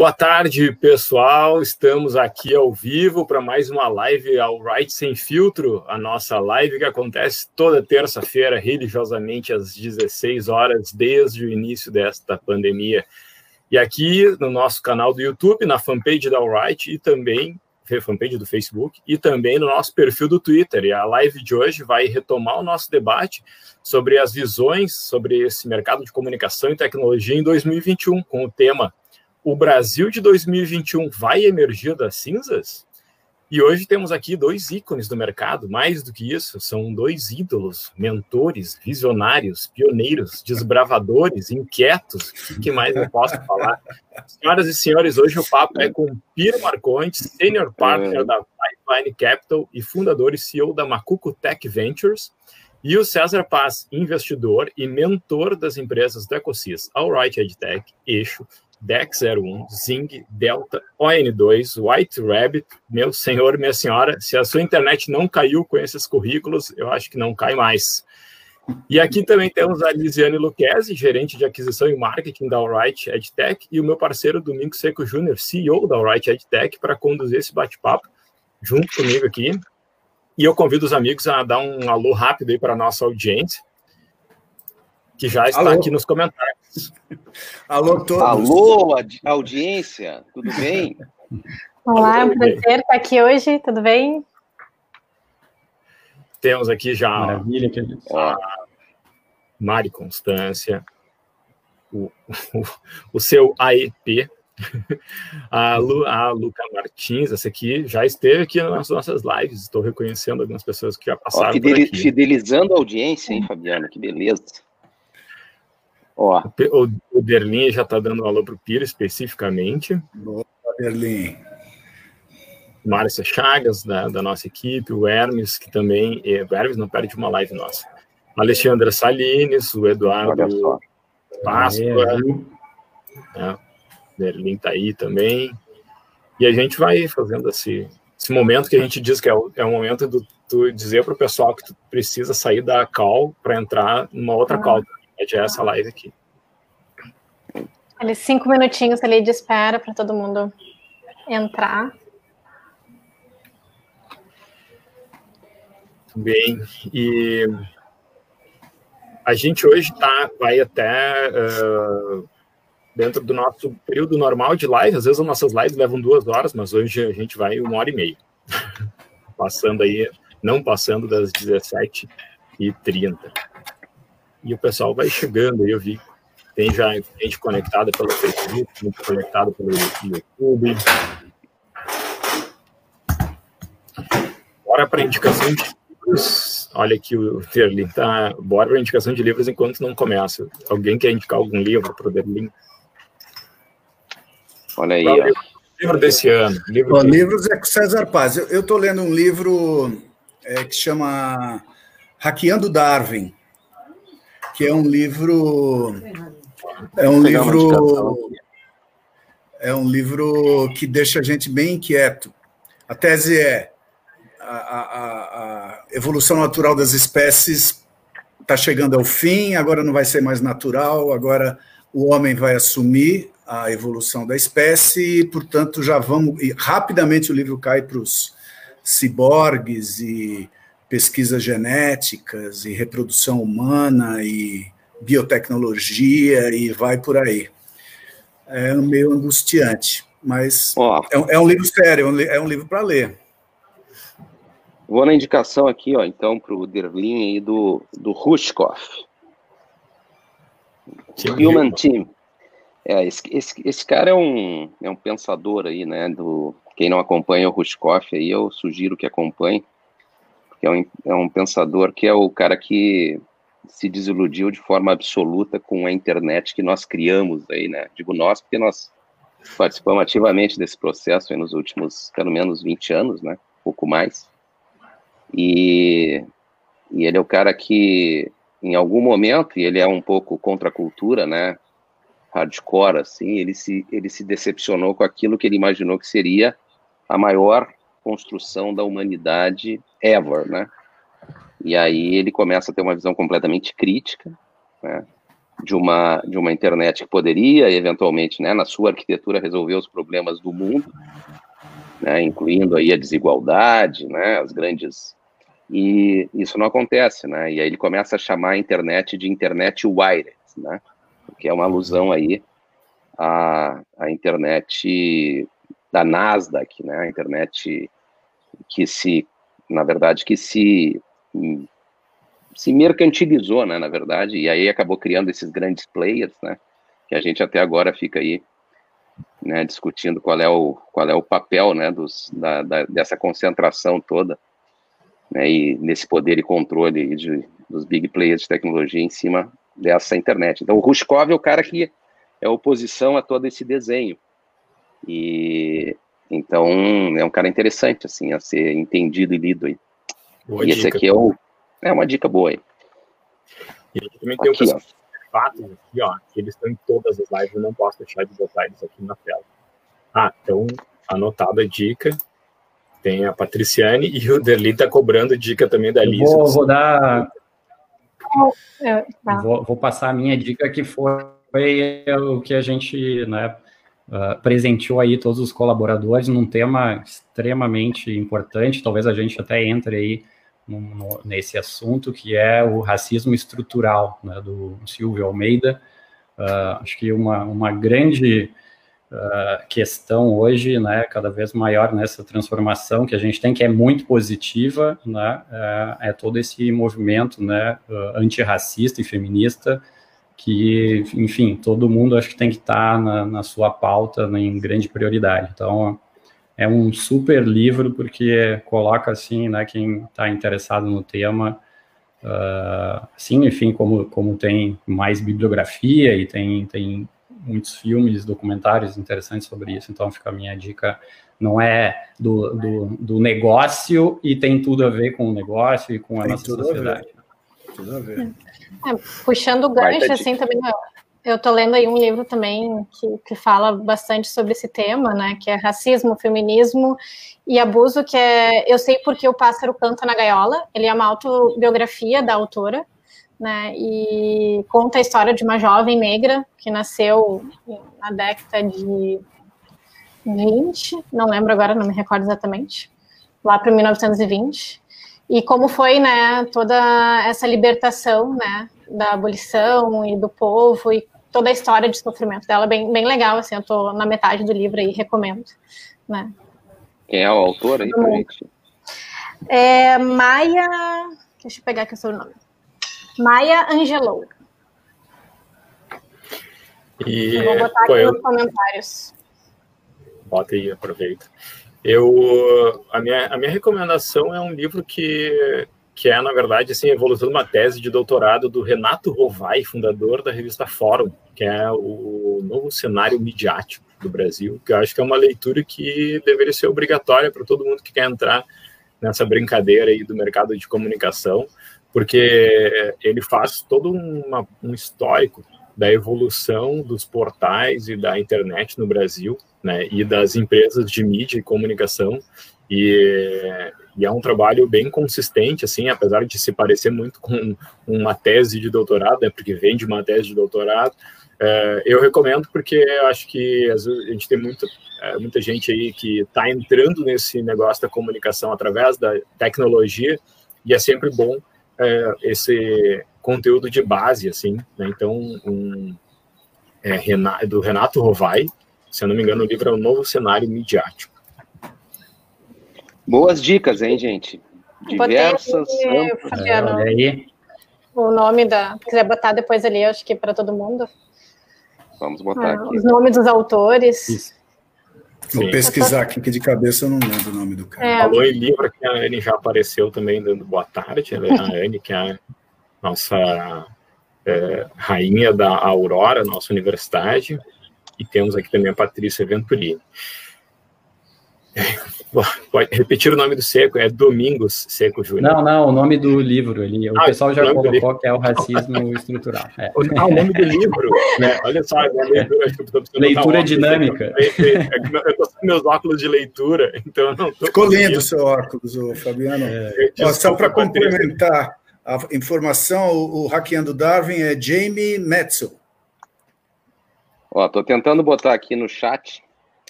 Boa tarde, pessoal. Estamos aqui ao vivo para mais uma live ao Right Sem Filtro, a nossa live que acontece toda terça-feira, religiosamente às 16 horas, desde o início desta pandemia. E aqui no nosso canal do YouTube, na fanpage da Alright e também fanpage do Facebook e também no nosso perfil do Twitter. E a live de hoje vai retomar o nosso debate sobre as visões sobre esse mercado de comunicação e tecnologia em 2021, com o tema o Brasil de 2021 vai emergir das cinzas? E hoje temos aqui dois ícones do mercado, mais do que isso, são dois ídolos, mentores, visionários, pioneiros, desbravadores, inquietos. O que mais eu posso falar? Senhoras e senhores, hoje o papo é com Piero Marconte, Senior Partner da Pipeline Capital e fundador e CEO da Macuco Tech Ventures, e o César Paz, investidor e mentor das empresas do Ecosys, Alright EdTech, Eixo, DEX 01, Zing, Delta, ON2, White Rabbit, meu senhor, minha senhora, se a sua internet não caiu com esses currículos, eu acho que não cai mais. E aqui também temos a Lisiane Luquezzi, gerente de aquisição e marketing da Alright EdTech, e o meu parceiro Domingo Seco Júnior, CEO da Alright EdTech, para conduzir esse bate-papo junto comigo aqui. E eu convido os amigos a dar um alô rápido aí para a nossa audiência, que já está alô. aqui nos comentários. Alô, todos. Alô, audiência, tudo bem? Olá, é um prazer estar aqui hoje, tudo bem? Temos aqui já Maravilha, a Mari Constância, o, o, o seu AEP, a, Lu, a Luca Martins, essa aqui já esteve aqui nas nossas lives, estou reconhecendo algumas pessoas que já passaram Ó, fidel, Fidelizando a audiência, hein, Fabiano, que beleza. Ó. O, o Derlin já está dando um alô para o Piro especificamente. Boa, Derlin. Márcia Chagas, da, da, nossa equipe, o Hermes, que também. O Hermes não perde uma live nossa. Alexandra Salines, o Eduardo Páscoa. É, Berlim está aí também. E a gente vai fazendo esse, esse momento que a gente diz que é o, é o momento do tu dizer para o pessoal que tu precisa sair da call para entrar numa outra ah. call é essa live aqui. Ali, cinco minutinhos ali de espera para todo mundo entrar. Bem, e a gente hoje tá, vai até uh, dentro do nosso período normal de live. Às vezes as nossas lives levam duas horas, mas hoje a gente vai uma hora e meia. passando aí, não passando das 17h30 e o pessoal vai chegando. Eu vi tem já gente conectada pelo Facebook, gente conectada pelo YouTube. Bora para indicação de livros. Olha aqui o Terlin, tá? Bora para indicação de livros enquanto não começa. Alguém quer indicar algum livro para o Terlin? Olha aí, ó. Livro desse ano. Livro Bom, livros é com César Paz. Eu estou lendo um livro é, que chama Hackeando Darwin que é um livro é um livro é um livro que deixa a gente bem inquieto. A tese é a, a, a evolução natural das espécies está chegando ao fim, agora não vai ser mais natural, agora o homem vai assumir a evolução da espécie e, portanto, já vamos. E rapidamente o livro cai para os ciborgues e pesquisas genéticas e reprodução humana e biotecnologia e vai por aí. É meio angustiante, mas ó, é, é, um livro sério, é um livro para ler. Vou na indicação aqui, ó, então, para o Derlin e do, do Rushkoff. Human Team. É, esse, esse, esse cara é um, é um pensador aí, né? Do, quem não acompanha o Rushkoff aí, eu sugiro que acompanhe que é um, é um pensador que é o cara que se desiludiu de forma absoluta com a internet que nós criamos aí, né? Digo nós porque nós participamos ativamente desse processo nos últimos, pelo menos, 20 anos, né? Pouco mais. E, e ele é o cara que, em algum momento, e ele é um pouco contra a cultura, né? Hardcore, assim, ele se, ele se decepcionou com aquilo que ele imaginou que seria a maior construção da humanidade ever, né? E aí ele começa a ter uma visão completamente crítica, né? de uma de uma internet que poderia eventualmente, né, na sua arquitetura resolver os problemas do mundo, né, incluindo aí a desigualdade, né, as grandes e isso não acontece, né? E aí ele começa a chamar a internet de internet wired, né? Que é uma alusão aí à, à internet da Nasdaq, né? A internet que se, na verdade, que se se mercantilizou, né, na verdade, e aí acabou criando esses grandes players, né, que a gente até agora fica aí, né, discutindo qual é o qual é o papel, né, dos, da, da dessa concentração toda, né, e nesse poder e controle de, dos big players de tecnologia em cima dessa internet. Então, o Rushkov é o cara que é oposição a todo esse desenho. E então é um cara interessante assim a ser entendido e lido aí. Boa e dica. esse aqui é o é uma dica boa aí. E também tem aqui, um fatos aqui, ó, que eles estão em todas as lives, eu não posso deixar de botar eles aqui na tela. Ah, então, anotado a dica. Tem a Patriciane e o Derli tá cobrando dica também da Lisa. Vou, vou dar. Vou, vou, passar a minha dica que foi o que a gente né, uh, presenteou aí todos os colaboradores num tema extremamente importante. Talvez a gente até entre aí no, nesse assunto, que é o racismo estrutural, né, do Silvio Almeida. Uh, acho que uma, uma grande uh, questão hoje, né, cada vez maior nessa transformação que a gente tem, que é muito positiva, né, é todo esse movimento né, antirracista e feminista, que, enfim, todo mundo acho que tem que estar na, na sua pauta né, em grande prioridade. Então, é um super livro porque coloca assim, né, quem está interessado no tema, uh, assim, enfim, como, como tem mais bibliografia e tem, tem muitos filmes, documentários interessantes sobre isso, então fica a minha dica, não é do, do, do negócio e tem tudo a ver com o negócio e com a tem nossa sociedade. A tudo a ver. É, puxando o gancho, assim, também eu estou lendo aí um livro também que, que fala bastante sobre esse tema, né? Que é racismo, feminismo e abuso, que é Eu Sei Porque o Pássaro Canta na Gaiola. Ele é uma autobiografia da autora, né? E conta a história de uma jovem negra que nasceu na década de 20, não lembro agora, não me recordo exatamente, lá para 1920. E como foi, né, toda essa libertação, né, da abolição e do povo e toda a história de sofrimento dela, bem, bem legal, assim, eu tô na metade do livro aí, recomendo, né. Quem é o autor aí, gente? É Maia, deixa eu pegar aqui o seu nome, Maia Angelou. E, eu vou botar aqui eu... nos comentários. Bota aí, aproveita. Eu, a minha, a minha recomendação é um livro que que é, na verdade, assim, de uma tese de doutorado do Renato Rovai, fundador da revista Fórum, que é o novo cenário midiático do Brasil, que eu acho que é uma leitura que deveria ser obrigatória para todo mundo que quer entrar nessa brincadeira aí do mercado de comunicação, porque ele faz todo uma, um histórico da evolução dos portais e da internet no Brasil, né, e das empresas de mídia e comunicação, e, e, é um trabalho bem consistente, assim, apesar de se parecer muito com uma tese de doutorado, né, porque vem de uma tese de doutorado, é, eu recomendo porque eu acho que a gente tem muito, é, muita gente aí que está entrando nesse negócio da comunicação através da tecnologia, e é sempre bom é, esse conteúdo de base, assim, né, então, um, é, do Renato Rovai, se eu não me engano, o livro é o Novo Cenário Midiático. Boas dicas, hein, gente? Diversas. Aqui, é, o nome da. quiser botar depois ali, acho que para todo mundo. Vamos botar ah, aqui. Os nomes dos autores. Isso. Vou pesquisar aqui, que de cabeça eu não lembro o nome do cara. É. Falou em livro que a Anne já apareceu também dando boa tarde. Ela é a Anne, que é a nossa é, rainha da Aurora, nossa universidade, e temos aqui também a Patrícia Venturini. Pode repetir o nome do seco, é Domingos Seco Júnior. Não, não, o nome do livro ali. O ah, pessoal já colocou que é o racismo estrutural. É. Ah, o nome do livro, né? Olha só, leitura, leitura dinâmica. Eu estou com meus óculos de leitura, então não Ficou lindo o seu óculos, Fabiano. É, Ó, só para complementar a informação, o, o Hackeando Darwin é Jamie Metzel. Ó, tô tentando botar aqui no chat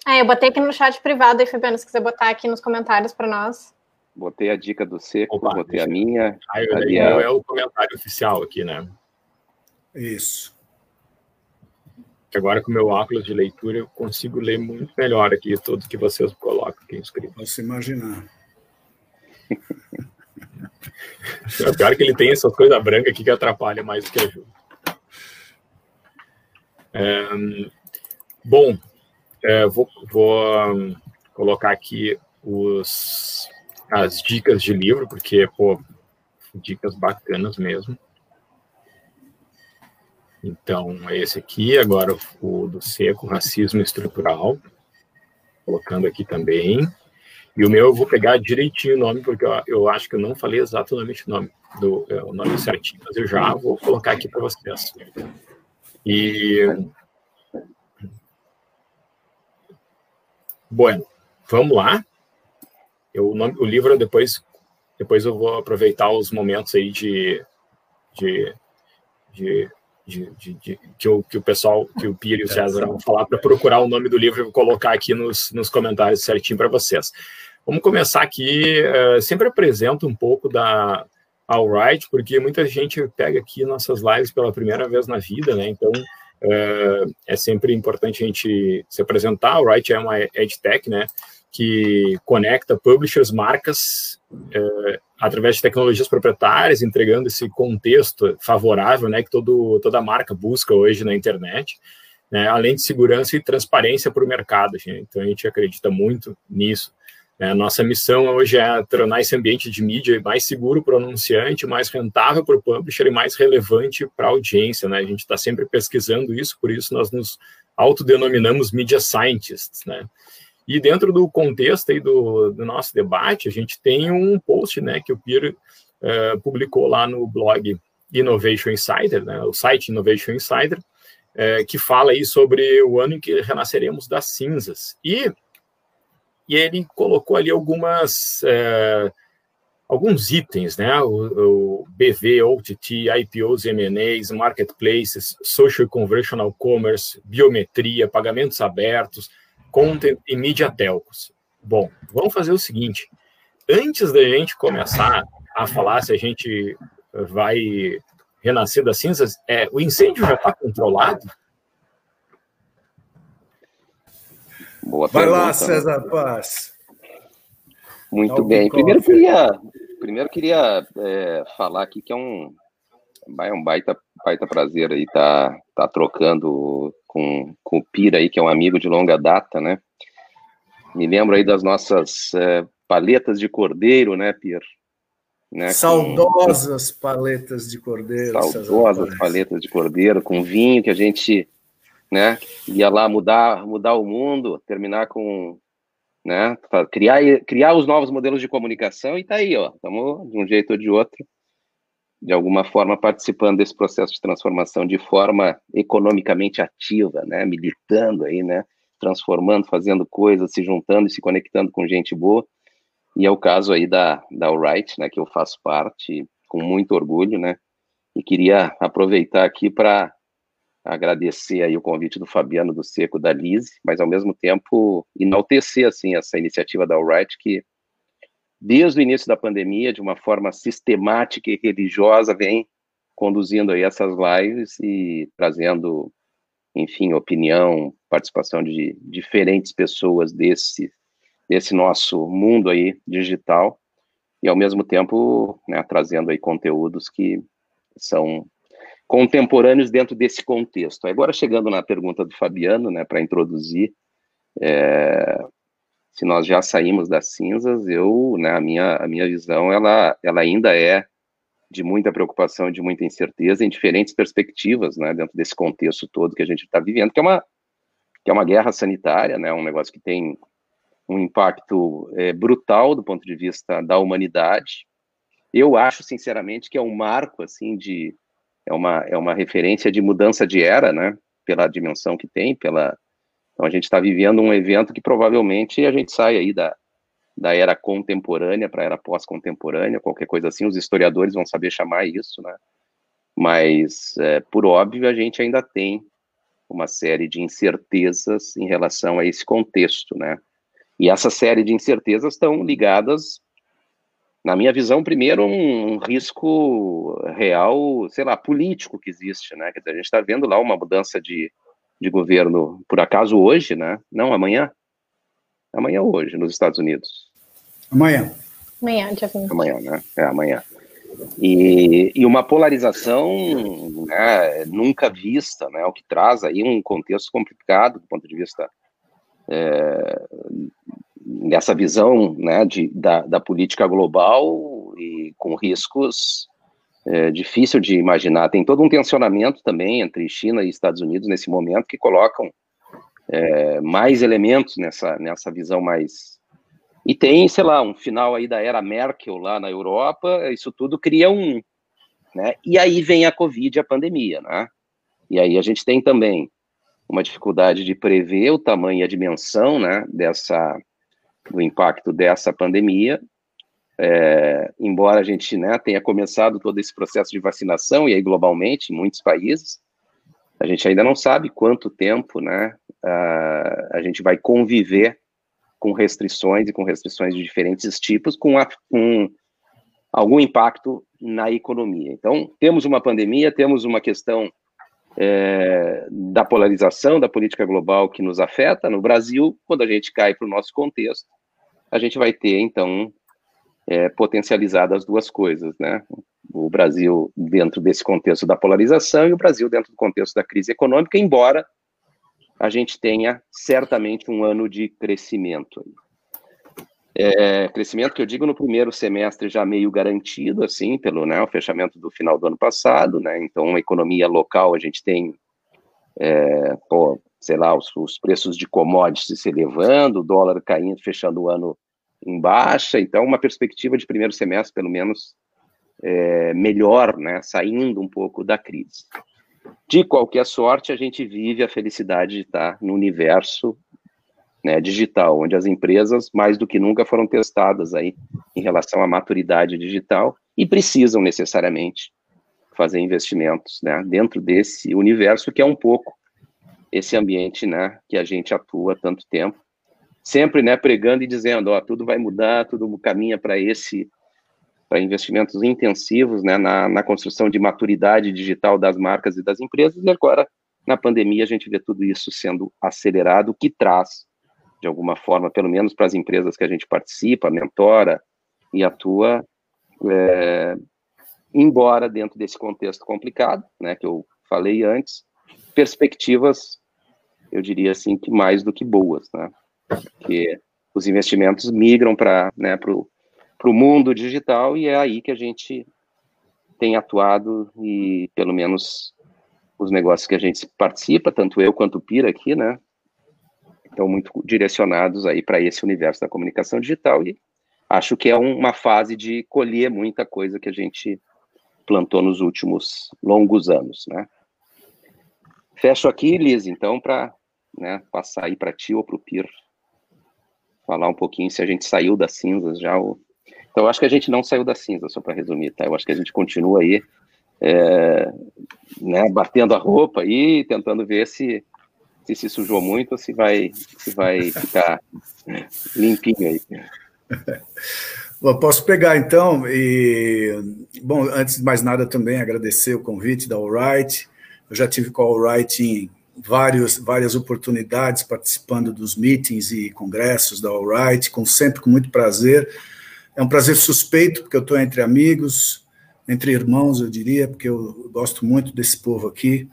é, eu botei aqui no chat privado aí, Fabiano, se quiser botar aqui nos comentários para nós. Botei a dica do Seco, Opa, botei a minha. Ah, eu, ali é... é o comentário oficial aqui, né? Isso. Agora com o meu óculos de leitura eu consigo ler muito melhor aqui tudo que vocês colocam aqui escrito. Posso imaginar. É pior que ele tem essas coisas brancas aqui que atrapalha mais do que ajuda. É, bom, é, vou, vou um, colocar aqui os, as dicas de livro, porque, pô, dicas bacanas mesmo. Então, é esse aqui, agora o do Seco, Racismo Estrutural, colocando aqui também. E o meu eu vou pegar direitinho o nome, porque eu, eu acho que eu não falei exatamente o nome, do, é, o nome certinho, mas eu já vou colocar aqui para vocês. E Bueno, vamos lá. Eu, o livro depois, depois eu vou aproveitar os momentos aí de, de, de, de, de, de que, o, que o pessoal, que o Pires e o César vão falar para procurar o nome do livro e vou colocar aqui nos, nos comentários certinho para vocês. Vamos começar aqui. Uh, sempre apresento um pouco da Alright, porque muita gente pega aqui nossas lives pela primeira vez na vida, né? Então é, é sempre importante a gente se apresentar. Write é uma EdTech, né, que conecta publishers, marcas, é, através de tecnologias proprietárias, entregando esse contexto favorável, né, que todo, toda marca busca hoje na internet, né, além de segurança e transparência para o mercado. Gente. Então, a gente acredita muito nisso. É, a nossa missão hoje é tornar esse ambiente de mídia mais seguro para o anunciante, mais rentável para o publisher e mais relevante para a audiência. Né? A gente está sempre pesquisando isso, por isso nós nos autodenominamos media scientists. Né? E dentro do contexto aí do, do nosso debate, a gente tem um post né, que o Pierre uh, publicou lá no blog Innovation Insider, né, o site Innovation Insider, uh, que fala aí sobre o ano em que renasceremos das cinzas. E e ele colocou ali algumas é, alguns itens, né? O, o, BV, OTT, IPOs, M&As, marketplaces, social conversational commerce, biometria, pagamentos abertos, content e media telcos. Bom, vamos fazer o seguinte: antes da gente começar a falar se a gente vai renascer das cinzas, é, o incêndio já está controlado? Boa Vai pergunta, lá, né? César Paz. Muito bem. Primeiro queria, primeiro queria é, falar aqui que é um, é um baita, baita prazer aí tá, tá trocando com, com o Pira aí, que é um amigo de longa data, né? Me lembro aí das nossas é, paletas de cordeiro, né, Pir? Né, Saudosas com... paletas de cordeiro. Saudosas paletas de cordeiro, com vinho que a gente né? Ia lá mudar, mudar o mundo, terminar com, né? Criar, criar os novos modelos de comunicação e tá aí, ó. Estamos de um jeito ou de outro, de alguma forma participando desse processo de transformação de forma economicamente ativa, né? Militando aí, né? Transformando, fazendo coisas, se juntando e se conectando com gente boa. E é o caso aí da da Alright, né? Que eu faço parte com muito orgulho, né? E queria aproveitar aqui para agradecer aí o convite do Fabiano do Seco da Lise, mas ao mesmo tempo enaltecer assim essa iniciativa da Alright que desde o início da pandemia, de uma forma sistemática e religiosa, vem conduzindo aí essas lives e trazendo, enfim, opinião, participação de diferentes pessoas desse desse nosso mundo aí digital e ao mesmo tempo né, trazendo aí conteúdos que são contemporâneos dentro desse contexto. Agora, chegando na pergunta do Fabiano, né, para introduzir, é, se nós já saímos das cinzas, eu, né, a minha, a minha visão, ela, ela ainda é de muita preocupação, de muita incerteza, em diferentes perspectivas, né, dentro desse contexto todo que a gente está vivendo, que é uma que é uma guerra sanitária, né, um negócio que tem um impacto é, brutal do ponto de vista da humanidade. Eu acho, sinceramente, que é um marco, assim, de é uma é uma referência de mudança de era, né, pela dimensão que tem, pela então a gente está vivendo um evento que provavelmente a gente sai aí da da era contemporânea para a era pós-contemporânea, qualquer coisa assim, os historiadores vão saber chamar isso, né? Mas, é, por óbvio, a gente ainda tem uma série de incertezas em relação a esse contexto, né? E essa série de incertezas estão ligadas, na minha visão, primeiro, um, um risco real, sei lá, político que existe, né? Quer dizer, a gente está vendo lá uma mudança de, de governo, por acaso hoje, né? Não, amanhã. Amanhã ou hoje, nos Estados Unidos. Amanhã. Amanhã, dia 20. Amanhã, né? É, amanhã. E, e uma polarização né, nunca vista, né, o que traz aí um contexto complicado do ponto de vista é, dessa visão né, de, da, da política global e com riscos é, difícil de imaginar. Tem todo um tensionamento também entre China e Estados Unidos nesse momento que colocam é, mais elementos nessa, nessa visão mais e tem, sei lá, um final aí da era Merkel lá na Europa, isso tudo cria um, né? E aí vem a Covid, a pandemia, né? E aí a gente tem também uma dificuldade de prever o tamanho e a dimensão, né, dessa do impacto dessa pandemia. É, embora a gente né, tenha começado todo esse processo de vacinação e aí globalmente em muitos países, a gente ainda não sabe quanto tempo, né, a, a gente vai conviver com restrições e com restrições de diferentes tipos, com, a, com algum impacto na economia. Então, temos uma pandemia, temos uma questão é, da polarização da política global que nos afeta. No Brasil, quando a gente cai para o nosso contexto, a gente vai ter, então, é, potencializado as duas coisas, né? O Brasil dentro desse contexto da polarização e o Brasil dentro do contexto da crise econômica, embora a gente tenha certamente um ano de crescimento. É, crescimento que eu digo no primeiro semestre já meio garantido, assim, pelo né, o fechamento do final do ano passado, né, então a economia local a gente tem, é, pô, sei lá, os, os, preços de commodities se elevando, o dólar caindo, fechando o ano em baixa, então uma perspectiva de primeiro semestre, pelo menos, é, melhor, né, saindo um pouco da crise. De qualquer sorte, a gente vive a felicidade de estar no universo né, digital, onde as empresas, mais do que nunca, foram testadas aí em relação à maturidade digital e precisam necessariamente fazer investimentos né, dentro desse universo que é um pouco esse ambiente né, que a gente atua há tanto tempo, sempre né, pregando e dizendo, ó, tudo vai mudar, tudo caminha para esse para investimentos intensivos né, na, na construção de maturidade digital das marcas e das empresas, e agora, na pandemia, a gente vê tudo isso sendo acelerado, o que traz, de alguma forma, pelo menos para as empresas que a gente participa, mentora e atua, é, embora dentro desse contexto complicado, né, que eu falei antes, perspectivas, eu diria assim, que mais do que boas, né, que os investimentos migram para né, o mundo digital e é aí que a gente tem atuado e pelo menos os negócios que a gente participa, tanto eu quanto o Pira aqui, né, estão muito direcionados aí para esse universo da comunicação digital e acho que é uma fase de colher muita coisa que a gente plantou nos últimos longos anos, né. Fecho aqui, Liz, então, para né, passar aí para ti ou para o Pir falar um pouquinho se a gente saiu das cinzas já ou então, eu acho que a gente não saiu da cinza, só para resumir, tá? Eu acho que a gente continua aí, é, né, batendo a roupa aí, tentando ver se, se se sujou muito ou se vai, se vai ficar limpinho aí. Bom, posso pegar então e bom, antes de mais nada também agradecer o convite da Alright. Eu já tive com a Alright em vários, várias oportunidades participando dos meetings e congressos da Alright, com sempre com muito prazer. É um prazer suspeito, porque eu estou entre amigos, entre irmãos, eu diria, porque eu gosto muito desse povo aqui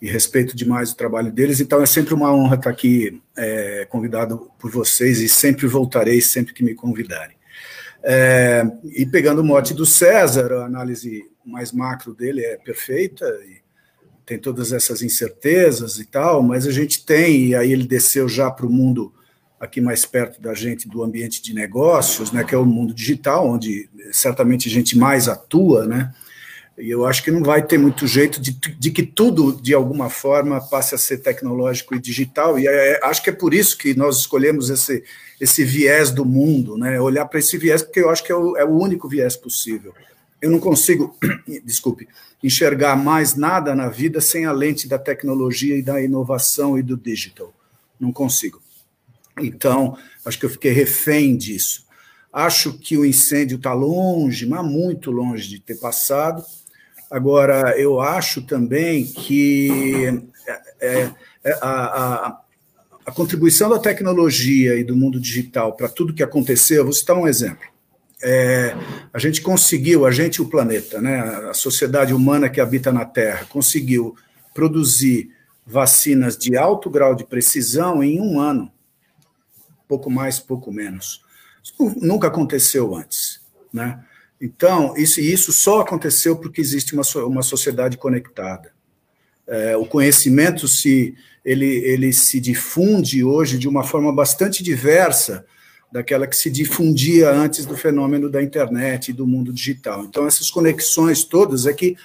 e respeito demais o trabalho deles. Então é sempre uma honra estar aqui é, convidado por vocês e sempre voltarei sempre que me convidarem. É, e pegando o mote do César, a análise mais macro dele é perfeita, e tem todas essas incertezas e tal, mas a gente tem, e aí ele desceu já para o mundo aqui mais perto da gente, do ambiente de negócios, né, que é o mundo digital, onde certamente a gente mais atua, né, e eu acho que não vai ter muito jeito de, de que tudo, de alguma forma, passe a ser tecnológico e digital, e é, acho que é por isso que nós escolhemos esse, esse viés do mundo, né? olhar para esse viés, porque eu acho que é o, é o único viés possível. Eu não consigo, desculpe, enxergar mais nada na vida sem a lente da tecnologia e da inovação e do digital. Não consigo. Então, acho que eu fiquei refém disso. Acho que o incêndio está longe, mas muito longe de ter passado. Agora, eu acho também que é, é, a, a, a, contribuição da tecnologia e do mundo digital para tudo que aconteceu, vou citar um exemplo. É, a gente conseguiu, a gente e o planeta, né, a sociedade humana que habita na Terra, conseguiu produzir vacinas de alto grau de precisão em um ano, pouco mais, pouco menos. Isso nunca aconteceu antes, né? Então, isso, isso só aconteceu porque existe uma, uma sociedade conectada. É, o conhecimento se ele, ele se difunde hoje de uma forma bastante diversa daquela que se difundia antes do fenômeno da internet e do mundo digital. Então, essas conexões todas é que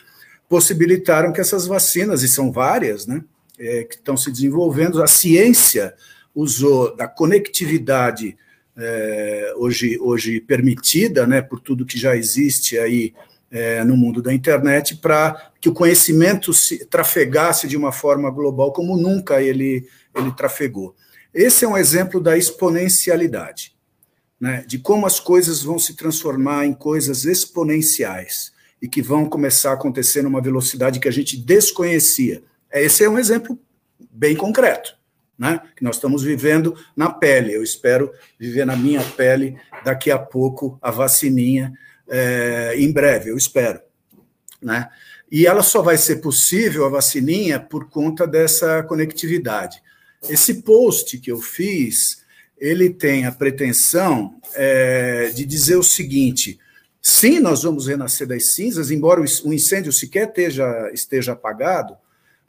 possibilitaram que essas vacinas, e são várias, né, é, que estão se desenvolvendo, a ciência usou da conectividade é, hoje, hoje permitida, né, por tudo que já existe aí é, no mundo da internet, para que o conhecimento se trafegasse de uma forma global como nunca ele, ele trafegou. Esse é um exemplo da exponencialidade, né, de como as coisas vão se transformar em coisas exponenciais e que vão começar a acontecer numa velocidade que a gente desconhecia. Esse é um exemplo bem concreto né, que nós estamos vivendo na pele. Eu espero viver na minha pele daqui a pouco a vacininha, é, em breve, eu espero. Né? E ela só vai ser possível, a vacininha, por conta dessa conectividade. Esse post que eu fiz, ele tem a pretensão é, de dizer o seguinte: sim, nós vamos renascer das cinzas, embora o incêndio sequer esteja, esteja apagado,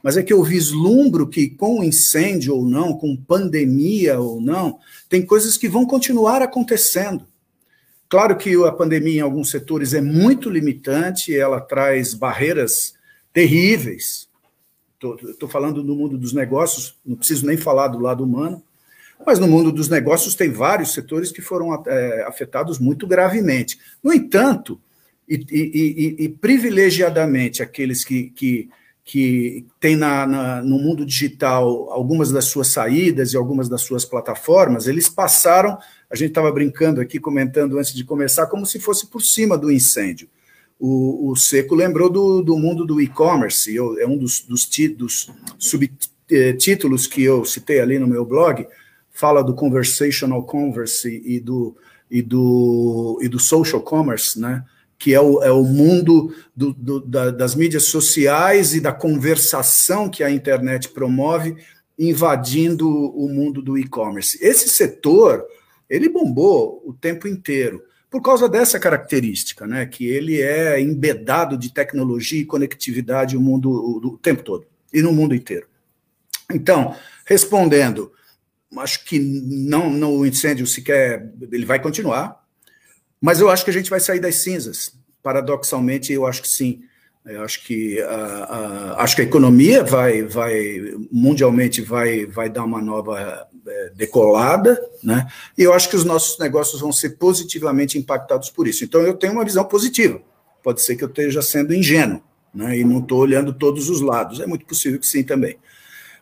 mas é que eu vislumbro que com incêndio ou não, com pandemia ou não, tem coisas que vão continuar acontecendo. Claro que a pandemia em alguns setores é muito limitante, ela traz barreiras terríveis. Estou falando do mundo dos negócios, não preciso nem falar do lado humano, mas no mundo dos negócios tem vários setores que foram é, afetados muito gravemente. No entanto, e, e, e, e privilegiadamente aqueles que, que que tem na, na, no mundo digital algumas das suas saídas e algumas das suas plataformas, eles passaram, a gente estava brincando aqui, comentando antes de começar, como se fosse por cima do incêndio. O, o Seco lembrou do, do mundo do e-commerce, é um dos, dos, dos subtítulos que eu citei ali no meu blog, fala do conversational commerce e do, e do, e do social commerce, né? que é o, é o mundo do, do, da, das mídias sociais e da conversação que a internet promove, invadindo o mundo do e-commerce. Esse setor, ele bombou o tempo inteiro, por causa dessa característica, né, que ele é embedado de tecnologia e conectividade o mundo o, o tempo todo, e no mundo inteiro. Então, respondendo, acho que não, não o incêndio sequer, ele vai continuar, mas eu acho que a gente vai sair das cinzas. Paradoxalmente, eu acho que sim. Eu acho que a, a, acho que a economia vai, vai mundialmente vai, vai dar uma nova é, decolada, né? E eu acho que os nossos negócios vão ser positivamente impactados por isso. Então eu tenho uma visão positiva. Pode ser que eu esteja sendo ingênuo, né? E não estou olhando todos os lados. É muito possível que sim também.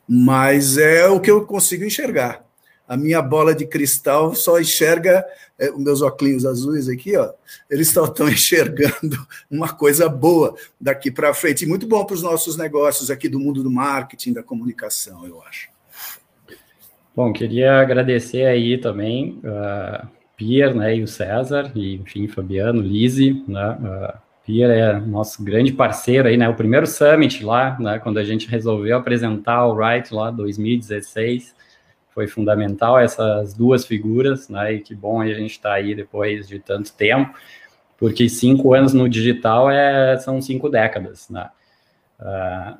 Mas é o que eu consigo enxergar a minha bola de cristal só enxerga é, os meus óculos azuis aqui, ó. Eles só estão enxergando uma coisa boa daqui para frente. E muito bom para os nossos negócios aqui do mundo do marketing, da comunicação, eu acho. Bom, queria agradecer aí também uh, Pierre, né, e o César, e enfim, Fabiano, Lise, né, uh, Pierre é nosso grande parceiro aí, né, o primeiro summit lá, né, quando a gente resolveu apresentar o Right lá, 2016, foi fundamental essas duas figuras, né? E que bom a gente estar tá aí depois de tanto tempo. porque cinco anos no digital é, são cinco décadas, né? Uh,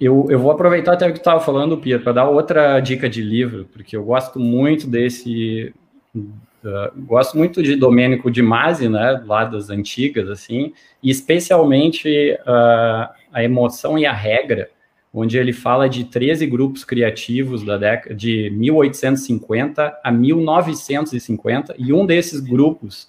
eu, eu vou aproveitar até o que estava falando, Pia, para dar outra dica de livro, porque eu gosto muito desse. Uh, gosto muito de Domênico de Masi, né, lá das antigas, assim, e especialmente uh, a emoção e a regra, onde ele fala de 13 grupos criativos da década de 1850 a 1950, e um desses grupos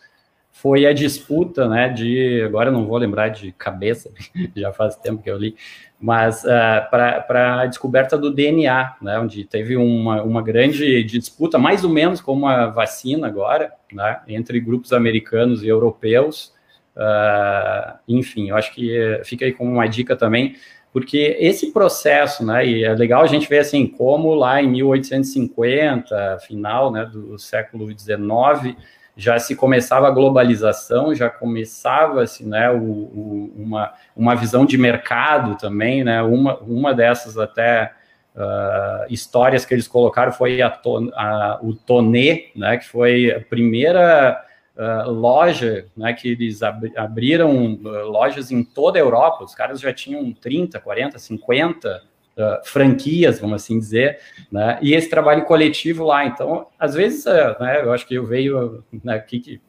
foi a disputa, né, de, agora não vou lembrar de cabeça, já faz tempo que eu li, mas uh, para a descoberta do DNA, né, onde teve uma, uma grande disputa, mais ou menos como a vacina agora, né, entre grupos americanos e europeus, uh, enfim, eu acho que fica aí como uma dica também, porque esse processo, né, e é legal a gente ver assim, como lá em 1850, final né, do século XIX, já se começava a globalização, já começava-se né, o, o, uma, uma visão de mercado também, né, uma, uma dessas até uh, histórias que eles colocaram foi a, a, o Tonê, né, que foi a primeira uh, loja, né, que eles ab, abriram uh, lojas em toda a Europa, os caras já tinham 30, 40, 50 uh, franquias, vamos assim dizer, né? E esse trabalho coletivo lá. Então, às vezes, uh, né, eu acho que eu veio né, aqui que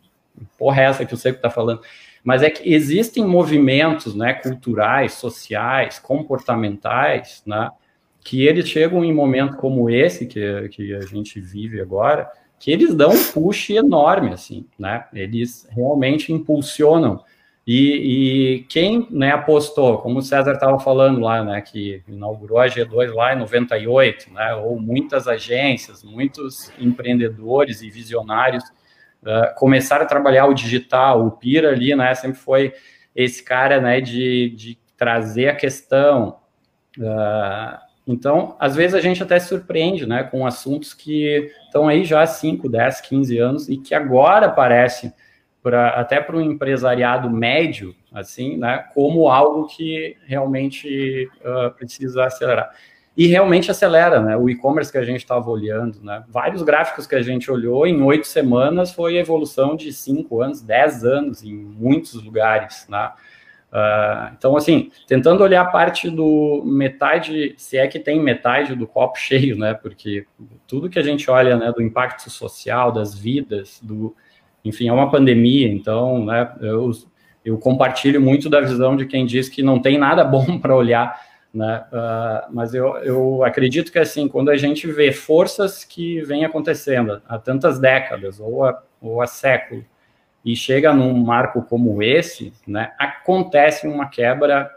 porra é essa que o Seco está falando, mas é que existem movimentos, né, culturais, sociais, comportamentais, né, que eles chegam em momentos como esse que, que a gente vive agora, que eles dão um push enorme, assim, né? Eles realmente impulsionam e, e, quem né, apostou, como o César estava falando lá, né, que inaugurou a G2 lá em 98, né, ou muitas agências, muitos empreendedores e visionários uh, começaram a trabalhar o digital. O Pira ali né, sempre foi esse cara né, de, de trazer a questão. Uh, então, às vezes a gente até se surpreende né, com assuntos que estão aí já há 5, 10, 15 anos e que agora aparecem pra, até para um empresariado médio, assim, né, como algo que realmente uh, precisa acelerar. E realmente acelera, né? O e-commerce que a gente estava olhando, né? Vários gráficos que a gente olhou em oito semanas foi a evolução de cinco anos, dez anos em muitos lugares, né? Uh, então, assim, tentando olhar a parte do metade, se é que tem metade do copo cheio, né? Porque tudo que a gente olha, né, do impacto social, das vidas, do, enfim, é uma pandemia, então, né, eu, eu compartilho muito da visão de quem diz que não tem nada bom para olhar, né, uh, mas eu, eu acredito que, assim, quando a gente vê forças que vêm acontecendo há tantas décadas ou há, ou há séculos, e chega num marco como esse, né, acontece uma quebra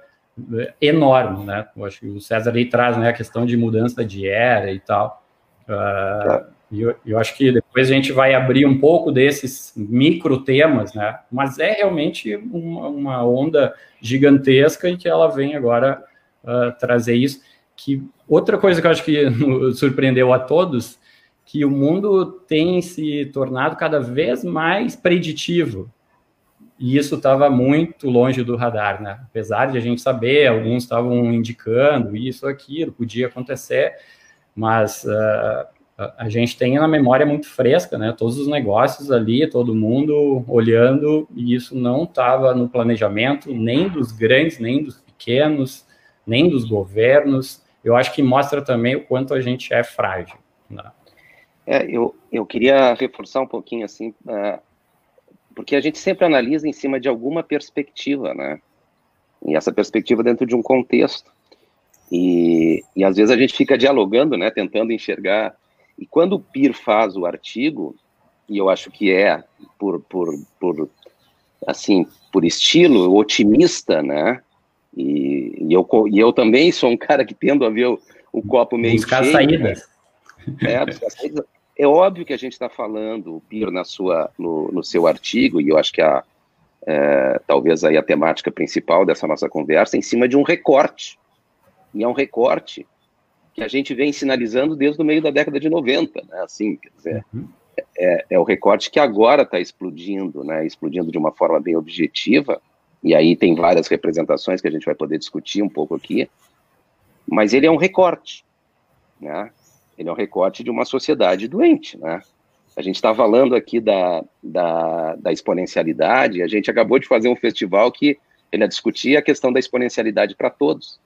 eh, enorme, né, eu acho que o César aí traz, né, a questão de mudança de era e tal, uh, e eu, eu, acho que depois a gente vai abrir um pouco desses micro temas, né? Mas é realmente uma, uma onda gigantesca e que ela vem agora uh, trazer isso. Que outra coisa que eu acho que surpreendeu a todos, que o mundo tem se tornado cada vez mais preditivo. E isso estava muito longe do radar, né? Apesar de a gente saber, alguns estavam indicando isso, aquilo, podia acontecer, mas uh, a gente tem na memória muito fresca, né? Todos os negócios ali, todo mundo olhando, e isso não estava no planejamento nem dos grandes, nem dos pequenos, nem dos governos. Eu acho que mostra também o quanto a gente é frágil. Né? É, eu, eu queria reforçar um pouquinho assim, uh, porque a gente sempre analisa em cima de alguma perspectiva, né? E essa perspectiva dentro de um contexto. E, e às vezes a gente fica dialogando, né? Tentando enxergar e quando o PIR faz o artigo, e eu acho que é por, por, por assim, por estilo otimista, né? E, e, eu, e eu também sou um cara que tendo a ver o, o copo meio buscar cheio. Saídas. Né? É, buscar saídas. É óbvio que a gente está falando, o PIR na sua, no, no seu artigo, e eu acho que a, é, talvez aí a temática principal dessa nossa conversa, é em cima de um recorte. E é um recorte que a gente vem sinalizando desde o meio da década de 90, né? Assim, quer dizer, uhum. é, é, o recorte que agora está explodindo, né? Explodindo de uma forma bem objetiva, e aí tem várias representações que a gente vai poder discutir um pouco aqui, mas ele é um recorte, né? Ele é um recorte de uma sociedade doente, né? A gente está falando aqui da, da, da, exponencialidade, a gente acabou de fazer um festival que ele ia discutir a questão da exponencialidade para todos.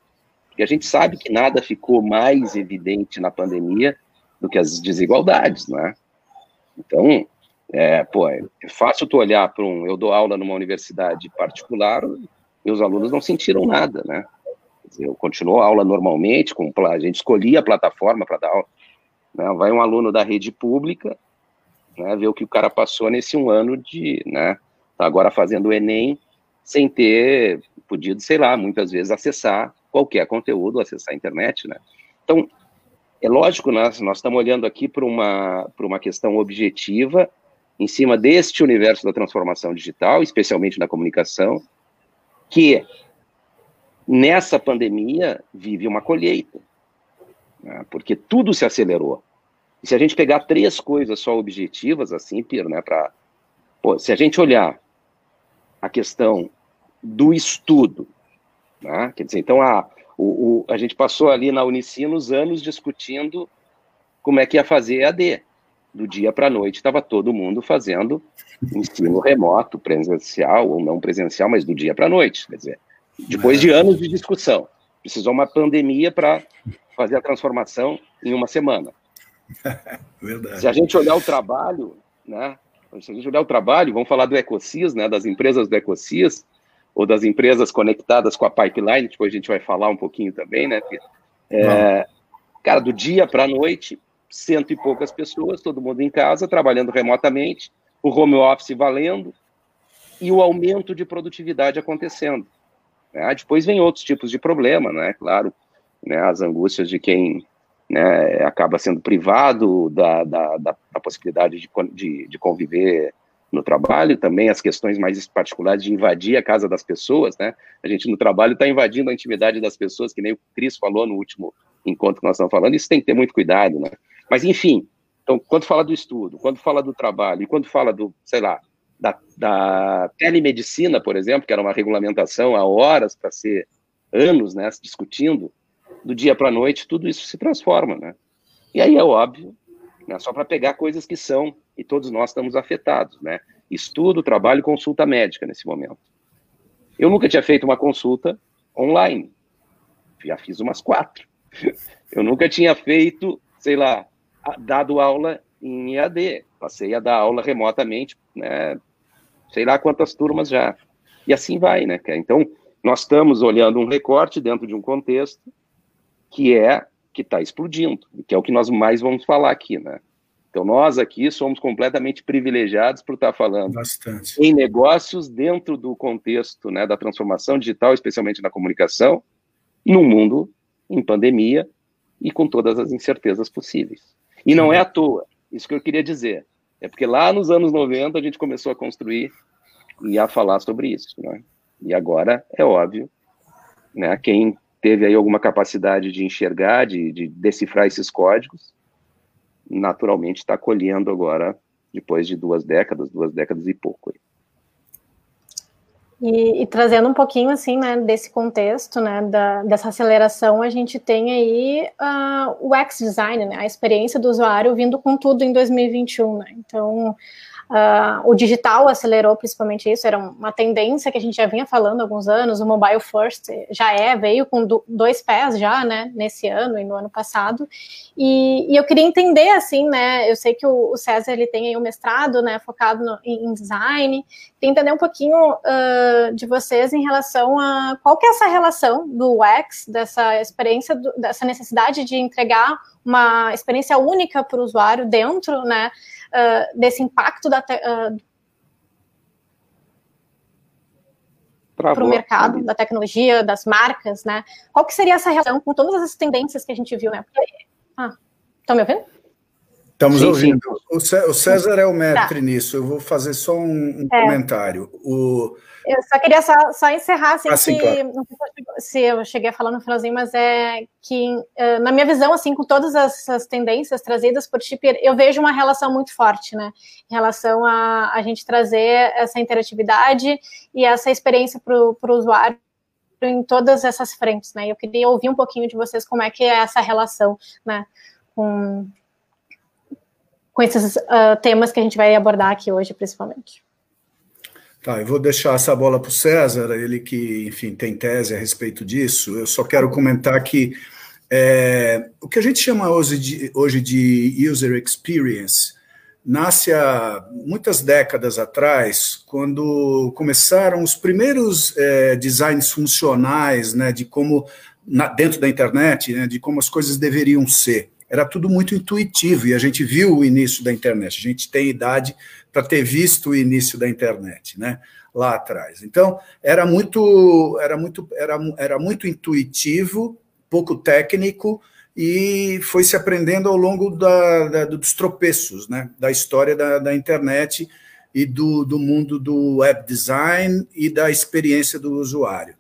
Porque a gente sabe que nada ficou mais evidente na pandemia do que as desigualdades, né? Então, é, pô, é fácil tu olhar para um. Eu dou aula numa universidade particular, meus alunos não sentiram nada, né? Eu continuo a aula normalmente, com, a gente escolhia a plataforma para dar aula. Né? Vai um aluno da rede pública, né, ver o que o cara passou nesse um ano de, né, tá agora fazendo o Enem, sem ter podido, sei lá, muitas vezes acessar qualquer conteúdo, acessar a internet, né. Então, é lógico, nós, nós estamos olhando aqui para uma, uma questão objetiva, em cima deste universo da transformação digital, especialmente na comunicação, que nessa pandemia vive uma colheita, né, porque tudo se acelerou. E se a gente pegar três coisas só objetivas, assim, Piro, né, para se a gente olhar a questão do estudo, né, quer dizer, então a, o, o, a gente passou ali na Unicinos anos discutindo como é que ia fazer AD. Do dia para a noite estava todo mundo fazendo ensino remoto, presencial ou não presencial, mas do dia para a noite. Quer dizer, depois de anos de discussão, precisou uma pandemia para fazer a transformação em uma semana. Verdade. Se a gente olhar o trabalho, né? Se a gente olhar o trabalho, vamos falar do EcoSys, né? Das empresas do EcoSys, ou das empresas conectadas com a pipeline, depois a gente vai falar um pouquinho também, né? É, cara, do dia para a noite, cento e poucas pessoas, todo mundo em casa, trabalhando remotamente, o home office valendo e o aumento de produtividade acontecendo. Né? Depois vem outros tipos de problema, né? Claro, né? as angústias de quem né, acaba sendo privado da, da, da, da possibilidade de, de, de, conviver no trabalho, também as questões mais particulares de invadir a casa das pessoas, né, a gente no trabalho está invadindo a intimidade das pessoas, que nem o Cris falou no último encontro que nós estamos falando, isso tem que ter muito cuidado, né, mas enfim, então, quando fala do estudo, quando fala do trabalho, e quando fala do, sei lá, da, da telemedicina, por exemplo, que era uma regulamentação há horas para ser anos, né, discutindo, do dia para a noite, tudo isso se transforma, né? E aí é óbvio, né, só para pegar coisas que são, e todos nós estamos afetados, né? Estudo, trabalho, consulta médica nesse momento. Eu nunca tinha feito uma consulta online. Já fiz umas quatro. Eu nunca tinha feito, sei lá, dado aula em EAD. Passei a dar aula remotamente, né? Sei lá quantas turmas já. E assim vai, né? Então, nós estamos olhando um recorte dentro de um contexto que é que está explodindo, que é o que nós mais vamos falar aqui, né? Então, nós aqui somos completamente privilegiados por estar falando Bastante. em negócios dentro do contexto né, da transformação digital, especialmente na comunicação, num mundo em pandemia e com todas as incertezas possíveis. E não é à toa, isso que eu queria dizer. É porque lá nos anos 90 a gente começou a construir e a falar sobre isso. Né? E agora, é óbvio, né, quem teve aí alguma capacidade de enxergar, de, de decifrar esses códigos, naturalmente está colhendo agora, depois de duas décadas, duas décadas e pouco. E, e, trazendo um pouquinho assim, né, desse contexto, né, da, dessa aceleração, a gente tem aí uh, o X-Design, né, a experiência do usuário vindo com tudo em 2021, né, então Uh, o digital acelerou principalmente isso, era uma tendência que a gente já vinha falando há alguns anos, o mobile first já é, veio com do, dois pés já, né, nesse ano e no ano passado, e, e eu queria entender, assim, né, eu sei que o, o, César, ele tem aí um mestrado, né, focado no, em design, queria entender um pouquinho uh, de vocês em relação a qual que é essa relação do UX, dessa experiência, do, dessa necessidade de entregar uma experiência única para o usuário dentro, né, uh, desse impacto da uh, para o mercado da tecnologia, das marcas, né? Qual que seria essa relação com todas as tendências que a gente viu, né? Porque... Ah, estão me ouvindo? Estamos sim, ouvindo. Sim. O César é o mestre tá. nisso. Eu vou fazer só um, um é. comentário. O, eu só queria só, só encerrar, assim, assim que, claro. não sei se eu cheguei a falar no finalzinho, mas é que, uh, na minha visão, assim, com todas essas tendências trazidas por Chipper, eu vejo uma relação muito forte, né, em relação a a gente trazer essa interatividade e essa experiência para o usuário em todas essas frentes, né, eu queria ouvir um pouquinho de vocês como é que é essa relação, né, com, com com esses uh, temas que a gente vai abordar aqui hoje, principalmente. Tá, eu vou deixar essa bola para o César, ele que, enfim, tem tese a respeito disso. Eu só quero comentar que é, o que a gente chama hoje de, hoje de user experience nasce há muitas décadas atrás, quando começaram os primeiros é, designs funcionais, né, de como na, dentro da internet, né, de como as coisas deveriam ser. Era tudo muito intuitivo e a gente viu o início da internet. A gente tem idade para ter visto o início da internet, né? Lá atrás. Então era muito, era muito, era, era muito intuitivo, pouco técnico e foi se aprendendo ao longo da, da, dos tropeços, né? Da história da, da internet e do, do mundo do web design e da experiência do usuário.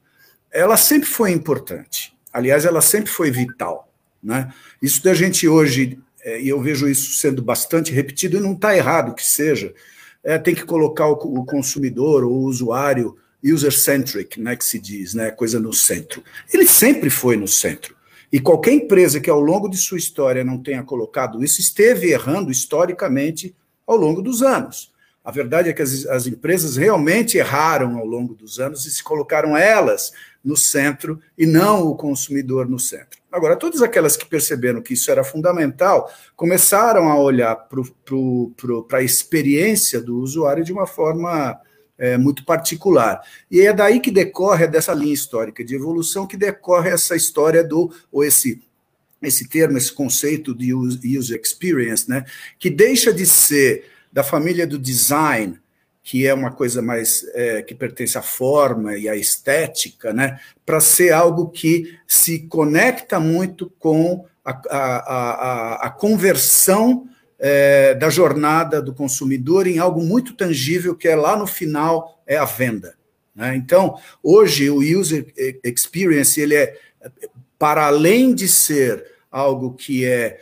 Ela sempre foi importante. Aliás, ela sempre foi vital. Né? Isso da gente hoje, é, e eu vejo isso sendo bastante repetido, e não está errado que seja, é, tem que colocar o, o consumidor, o usuário, user-centric, né, que se diz, né, coisa no centro. Ele sempre foi no centro. E qualquer empresa que ao longo de sua história não tenha colocado isso, esteve errando historicamente ao longo dos anos. A verdade é que as, as empresas realmente erraram ao longo dos anos e se colocaram elas no centro e não o consumidor no centro. Agora, todas aquelas que perceberam que isso era fundamental começaram a olhar para a experiência do usuário de uma forma é, muito particular. E é daí que decorre dessa linha histórica de evolução que decorre essa história do, ou esse esse termo, esse conceito de user experience, né, que deixa de ser da família do design que é uma coisa mais é, que pertence à forma e à estética, né, para ser algo que se conecta muito com a, a, a, a conversão é, da jornada do consumidor em algo muito tangível, que é lá no final é a venda. Né? Então, hoje o user experience ele é para além de ser algo que é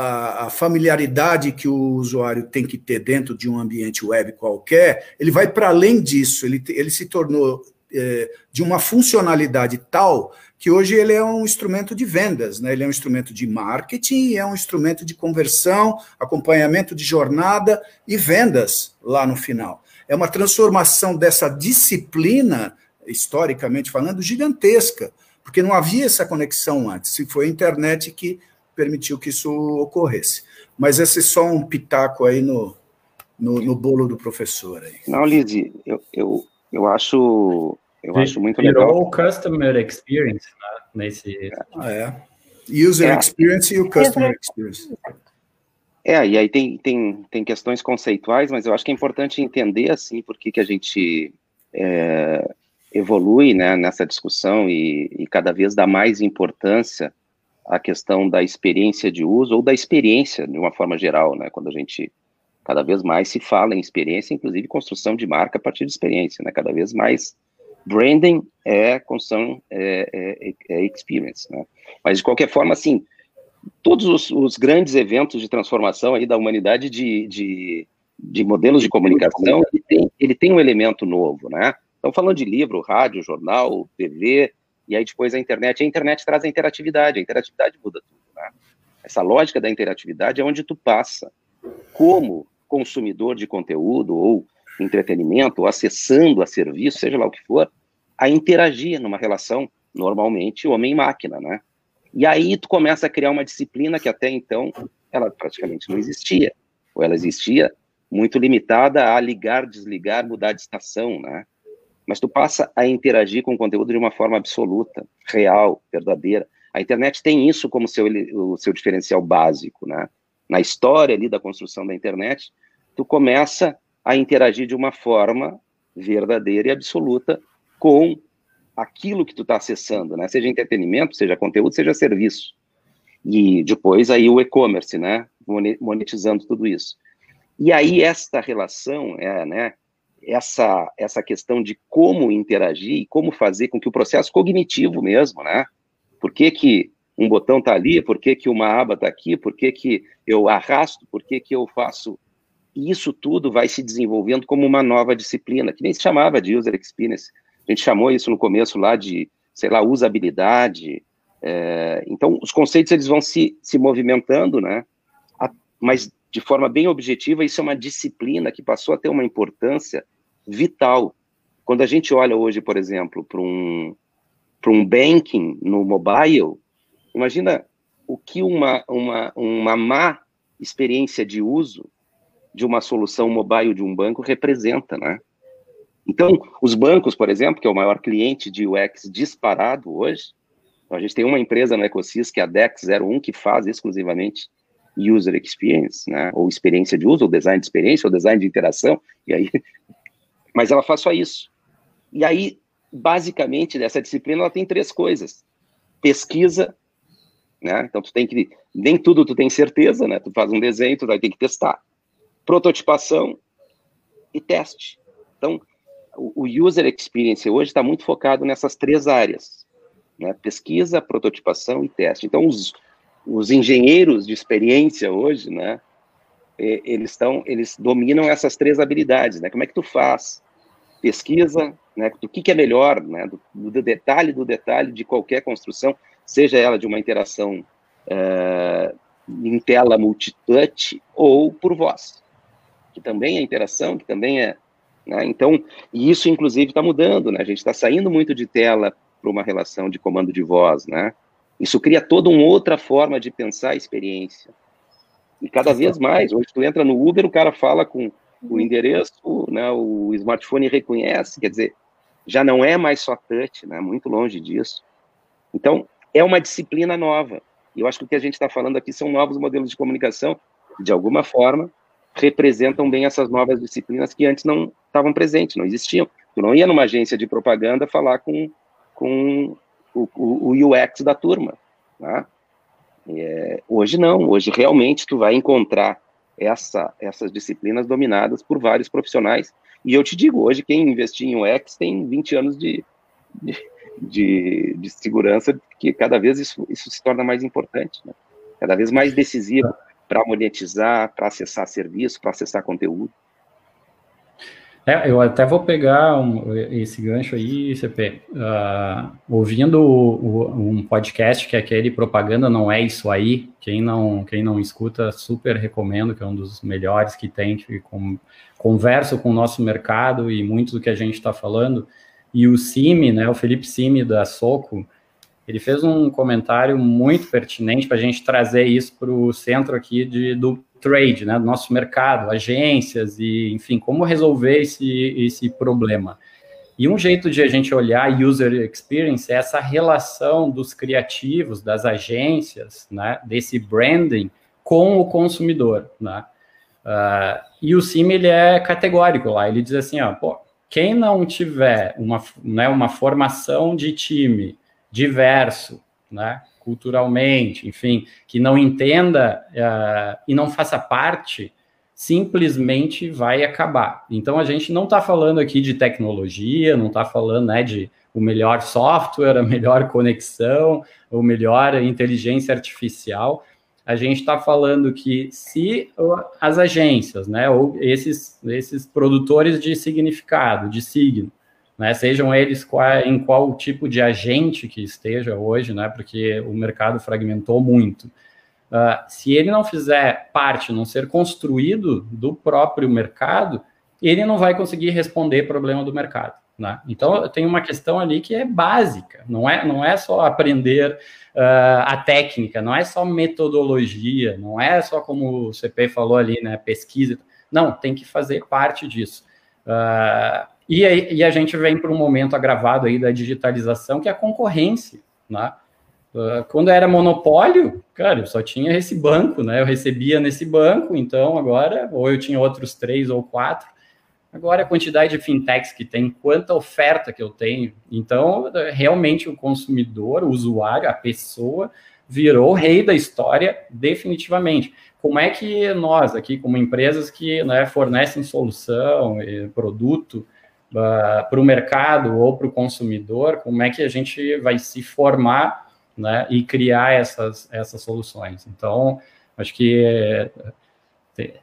a, a, familiaridade que o usuário tem que ter dentro de um ambiente web qualquer, ele vai para além disso, ele, ele se tornou é, de uma funcionalidade tal que hoje ele é um instrumento de vendas, né? ele é um instrumento de marketing, é um instrumento de conversão, acompanhamento de jornada e vendas lá no final. É uma transformação dessa disciplina, historicamente falando, gigantesca, porque não havia essa conexão antes, e foi a internet que permitiu que isso ocorresse. Mas esse é só um pitaco aí no, no, no bolo do professor. Aí. Não, Lizzie, eu, eu, eu acho eu acho muito Virou legal. o Customer Experience né, nesse. Ah, é. User é. Experience e o Customer Experience. É, e aí tem, tem, tem questões conceituais, mas eu acho que é importante entender, assim, por que, que a gente é, evolui né, nessa discussão e, e cada vez dá mais importância a questão da experiência de uso ou da experiência de uma forma geral, né? Quando a gente cada vez mais se fala em experiência, inclusive construção de marca a partir de experiência, né? Cada vez mais branding é construção é, é, é experience, né? Mas de qualquer forma, assim, todos os, os, grandes eventos de transformação aí da humanidade de, de, de modelos de comunicação, ele tem, ele tem um elemento novo, né? Então, falando de livro, rádio, jornal, TV, e aí depois a internet. A internet traz a interatividade, a interatividade muda tudo. Né? Essa lógica da interatividade é onde tu passa, como consumidor de conteúdo ou entretenimento, ou acessando a serviço, seja lá o que for, a interagir numa relação, normalmente, homem-máquina, né? E aí tu começa a criar uma disciplina que até então ela praticamente não existia, ou ela existia muito limitada a ligar, desligar, mudar de estação, né? Mas tu passa a interagir com o conteúdo de uma forma absoluta, real, verdadeira. A internet tem isso como seu, o seu diferencial básico, né? Na história ali da construção da internet, tu começa a interagir de uma forma verdadeira e absoluta com aquilo que tu está acessando, né? Seja entretenimento, seja conteúdo, seja serviço. E depois aí o e-commerce, né? Monetizando tudo isso. E aí esta relação, é, né? Essa, essa questão de como interagir e como fazer com que o processo cognitivo mesmo, né? Por que, que um botão está ali, por que, que uma aba está aqui, por que, que eu arrasto, por que, que eu faço. Isso tudo vai se desenvolvendo como uma nova disciplina, que nem se chamava de user experience. A gente chamou isso no começo lá de, sei lá, usabilidade. É, então, os conceitos eles vão se, se movimentando, né? mas de forma bem objetiva, isso é uma disciplina que passou a ter uma importância vital. Quando a gente olha hoje, por exemplo, para um, um banking no mobile, imagina o que uma, uma, uma má experiência de uso de uma solução mobile de um banco representa, né? Então, os bancos, por exemplo, que é o maior cliente de UX disparado hoje, a gente tem uma empresa no Ecosys, que é a Dex01, que faz exclusivamente user experience, né? Ou experiência de uso, ou design de experiência, ou design de interação, e aí... Mas ela faz só isso. E aí, basicamente, dessa disciplina, ela tem três coisas. Pesquisa, né? Então, tu tem que... Nem tudo tu tem certeza, né? Tu faz um desenho, tu vai ter que testar. Prototipação e teste. Então, o user experience hoje está muito focado nessas três áreas, né? pesquisa, prototipação e teste. Então, os, os engenheiros de experiência hoje, né, eles estão, eles dominam essas três habilidades, né? Como é que tu faz pesquisa, né? Do que, que é melhor, né? Do, do, detalhe do detalhe de qualquer construção, seja ela de uma interação uh, em tela multitouch ou por voz, que também é interação, que também é né? Então, e isso, inclusive, está mudando, né? A gente está saindo muito de tela para uma relação de comando de voz, né? Isso cria toda uma outra forma de pensar a experiência. E cada vez mais, hoje tu entra no Uber, o cara fala com o endereço, né, o smartphone reconhece, quer dizer, já não é mais só touch, né, muito longe disso. Então, é uma disciplina nova. Eu acho que o que a gente está falando aqui são novos modelos de comunicação, de alguma forma, representam bem essas novas disciplinas que antes não estavam presentes, não existiam. Tu não ia numa agência de propaganda falar com, com o, o, o UX da turma. Né? É, hoje não, hoje realmente tu vai encontrar essa, essas disciplinas dominadas por vários profissionais. E eu te digo, hoje quem investir em UX tem 20 anos de, de, de, de segurança, que cada vez isso, isso se torna mais importante, né? cada vez mais decisivo para monetizar, para acessar serviço, para acessar conteúdo. É, eu até vou pegar um, esse gancho aí, CP. Uh, ah, ouvindo o, o, um podcast que é aquele Propaganda Não É Isso Aí, quem não, quem não escuta, super recomendo, que é um dos melhores que tem, que com, com o nosso mercado e muito do que a gente está falando. E o Cime, né, o Felipe Cime da Soco, ele fez um comentário muito pertinente para a gente trazer isso para o centro aqui de, do trade, né, do nosso mercado, agências e, enfim, como resolver esse, esse problema. E um jeito de a gente olhar user experience é essa relação dos criativos, das agências, né, desse branding com o consumidor, né? Uh, e o CIM ele é categórico lá, ele diz assim, ó, pô, quem não tiver uma, né, uma formação de time diverso, né, culturalmente, enfim, que não entenda uh, e não faça parte, simplesmente vai acabar. Então a gente não está falando aqui de tecnologia, não está falando né, de o melhor software, a melhor conexão, o melhor inteligência artificial. A gente está falando que se as agências, né, ou esses, esses produtores de significado, de signo, né, sejam eles qual, em qual tipo de agente que esteja hoje, né, porque o mercado fragmentou muito. Uh, se ele não fizer parte, não ser construído do próprio mercado, ele não vai conseguir responder problema do mercado. Né? Então tem uma questão ali que é básica, não é, não é só aprender uh, a técnica, não é só metodologia, não é só como o CP falou ali, né, pesquisa. Não, tem que fazer parte disso. Uh, e, e a gente vem para um momento agravado aí da digitalização, que é a concorrência, né? Uh, quando era monopólio, cara, eu só tinha esse banco, né? Eu recebia nesse banco, então agora, ou eu tinha outros três ou quatro. Agora a quantidade de fintechs que tem, quanta oferta que eu tenho. Então, realmente o consumidor, o usuário, a pessoa virou o rei da história definitivamente. Como é que nós aqui, como empresas que né, fornecem solução, produto, uh, para o mercado ou para o consumidor, como é que a gente vai se formar né, e criar essas, essas soluções. Então, acho que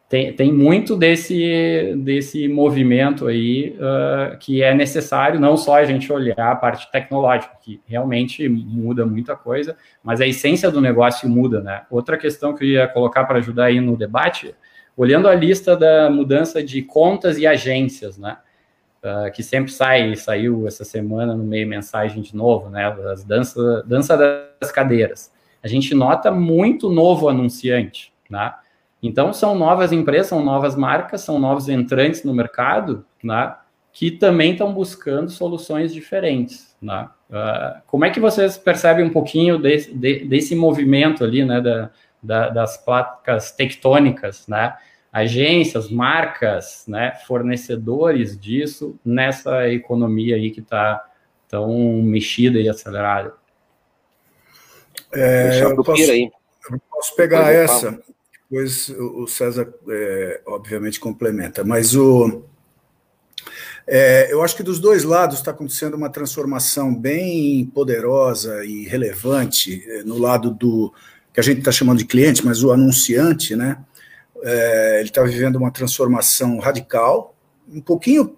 tem, tem muito desse, desse movimento aí uh, que é necessário, não só a gente olhar a parte tecnológica, que realmente muda muita coisa, mas a essência do negócio muda, né? Outra questão que eu ia colocar para ajudar aí no debate, olhando a lista da mudança de contas e agências, né? Uh, que sempre sai, saiu essa semana no meio mensagem de novo, né? As dança, dança das cadeiras. A gente nota muito novo anunciante, né? Então são novas empresas, são novas marcas, são novos entrantes no mercado, né? Que também estão buscando soluções diferentes, né? Uh, como é que vocês percebem um pouquinho desse, de, desse movimento ali, né? Da, da, das placas tectônicas, né? Agências, marcas, né, fornecedores disso nessa economia aí que está tão mexida e acelerada. É, eu, posso, eu posso pegar essa, depois o César, é, obviamente, complementa, mas o, é, eu acho que dos dois lados está acontecendo uma transformação bem poderosa e relevante é, no lado do que a gente está chamando de cliente, mas o anunciante, né? É, ele está vivendo uma transformação radical, um pouquinho,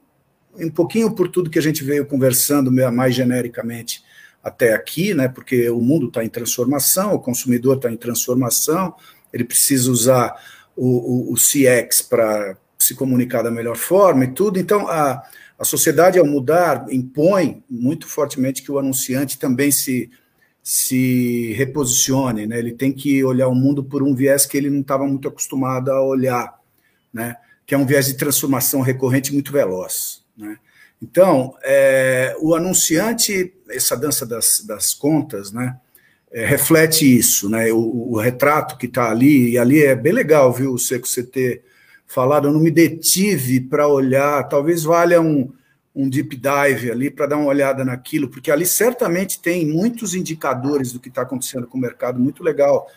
um pouquinho por tudo que a gente veio conversando mais genericamente até aqui, né? Porque o mundo está em transformação, o consumidor está em transformação, ele precisa usar o, o, o CX para se comunicar da melhor forma e tudo. Então, a, a sociedade, ao mudar, impõe muito fortemente que o anunciante também se se reposicione, né? Ele tem que olhar o mundo por um viés que ele não estava muito acostumado a olhar, né? Que é um viés de transformação recorrente muito veloz, né? Então, é, o anunciante, essa dança das, das contas, né? É, reflete isso, né? O, o retrato que está ali, e ali é bem legal, viu, Seco, você ter falado, eu não me detive para olhar, talvez valha um, um deep dive ali para dar uma olhada naquilo, porque ali certamente tem muitos indicadores do que está acontecendo com o mercado, muito legal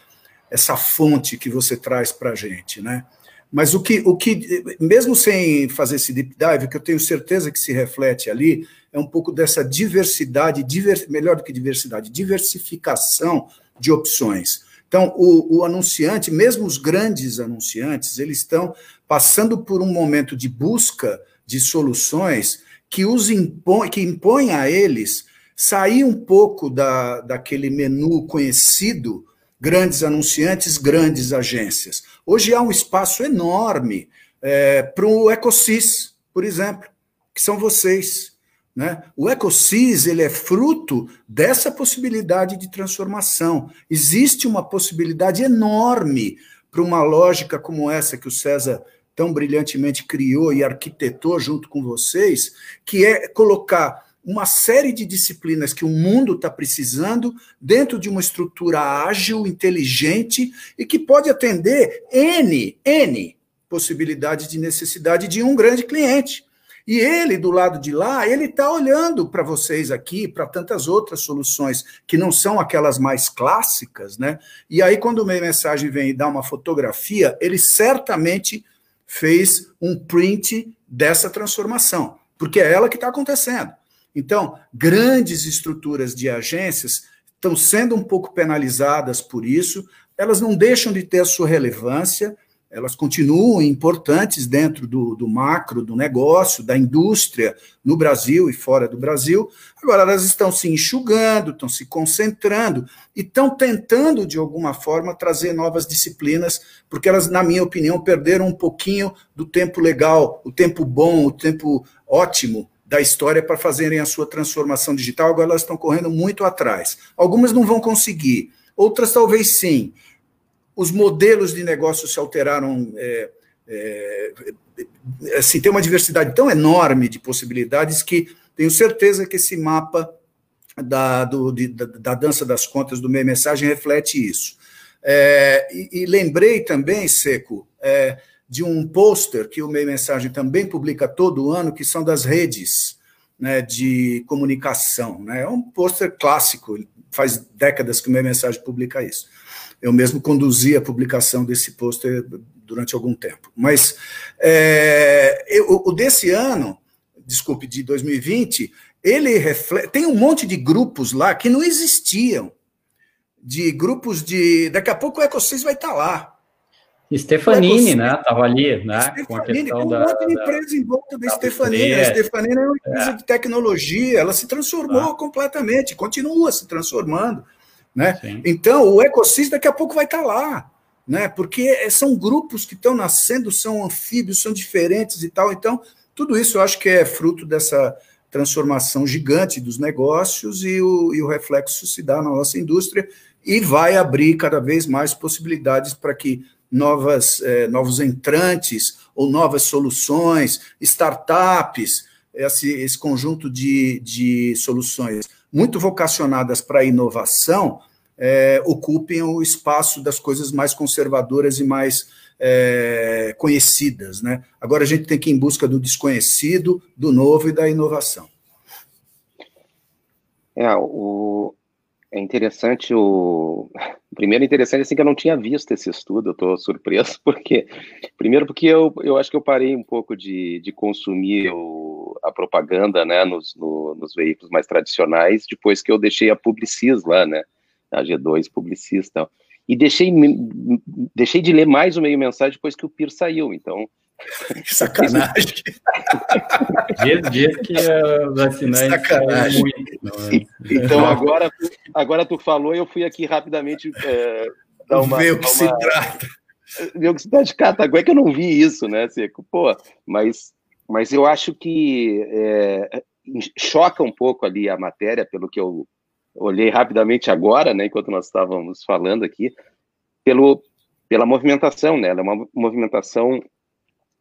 essa fonte que você traz para a gente, né? Mas o que, o que, mesmo sem fazer esse deep dive, que eu tenho certeza que se reflete ali, é um pouco dessa diversidade, diver, melhor do que diversidade, diversificação de opções. Então, o, o anunciante, mesmo os grandes anunciantes, eles estão passando por um momento de busca de soluções que os impõe, que impõe a eles sair um pouco da, daquele menu conhecido, grandes anunciantes, grandes agências. Hoje há um espaço enorme é, para o EcoSys, por exemplo, que são vocês. Né? O EcoSys ele é fruto dessa possibilidade de transformação. Existe uma possibilidade enorme para uma lógica como essa que o César tão brilhantemente criou e arquitetou junto com vocês, que é colocar uma série de disciplinas que o mundo está precisando dentro de uma estrutura ágil, inteligente e que pode atender N, N possibilidades de necessidade de um grande cliente. E ele, do lado de lá, ele está olhando para vocês aqui, para tantas outras soluções que não são aquelas mais clássicas, né? E aí, quando meio mensagem vem e dá uma fotografia, ele certamente fez um print dessa transformação, porque é ela que está acontecendo. Então, grandes estruturas de agências estão sendo um pouco penalizadas por isso, elas não deixam de ter a sua relevância, elas continuam importantes dentro do, do, macro do negócio, da indústria no Brasil e fora do Brasil. Agora, elas estão se enxugando, estão se concentrando e estão tentando, de alguma forma, trazer novas disciplinas, porque elas, na minha opinião, perderam um pouquinho do tempo legal, o tempo bom, o tempo ótimo da história para fazerem a sua transformação digital. Agora, elas estão correndo muito atrás. Algumas não vão conseguir, outras talvez sim os modelos de negócio se alteraram. É, é, assim, tem uma diversidade tão enorme de possibilidades que tenho certeza que esse mapa da, do, de, da, da, dança das contas do meio mensagem reflete isso. É, e, e, lembrei também, Seco, é, de um pôster que o meio mensagem também publica todo ano, que são das redes né, de comunicação. Né? É um pôster clássico, faz décadas que o meio mensagem publica isso. Eu mesmo conduzi a publicação desse pôster durante algum tempo. Mas é, eu, o desse ano, desculpe, de 2020, ele reflete, tem um monte de grupos lá que não existiam. De grupos de. Daqui a pouco o EcoSys vai estar lá. Stefanini, né? Estava ali, né? Stefanini, com a questão tem um da, monte de empresa em volta da, da Stefanini. A Stefanini é uma empresa é. de tecnologia, ela se transformou ah. completamente, continua se transformando. Né? Então, o EcoSys daqui a pouco vai estar lá. né? Porque são grupos que estão nascendo, são anfíbios, são diferentes e tal. Então, tudo isso eu acho que é fruto dessa transformação gigante dos negócios e o, e o reflexo se dá na nossa indústria e vai abrir cada vez mais possibilidades para que novas, eh, novos entrantes ou novas soluções, startups, esse, esse conjunto de, de soluções muito vocacionadas para a inovação, é, ocupem o espaço das coisas mais conservadoras e mais é, conhecidas. Né? Agora a gente tem que ir em busca do desconhecido, do novo e da inovação. É, o, é interessante o. Primeiro, interessante assim que eu não tinha visto esse estudo, eu estou surpreso, porque. Primeiro, porque eu, eu acho que eu parei um pouco de, de consumir o, a propaganda né, nos, no, nos veículos mais tradicionais, depois que eu deixei a Publicis lá, né? A G2 Publicis e tal. E deixei, deixei de ler mais o meio mensagem depois que o PIR saiu, então que sacanagem. Diz, diz que os assinantes sacanagem. Muito, então agora, agora tu falou e eu fui aqui rapidamente é, dar uma. Ver o que uma, se trata. Ver o que se trata de Cataguá, é que eu não vi isso, né, Seco? Pô, mas, mas eu acho que é, choca um pouco ali a matéria, pelo que eu olhei rapidamente agora, né, enquanto nós estávamos falando aqui, pelo, pela movimentação, né? Ela é uma movimentação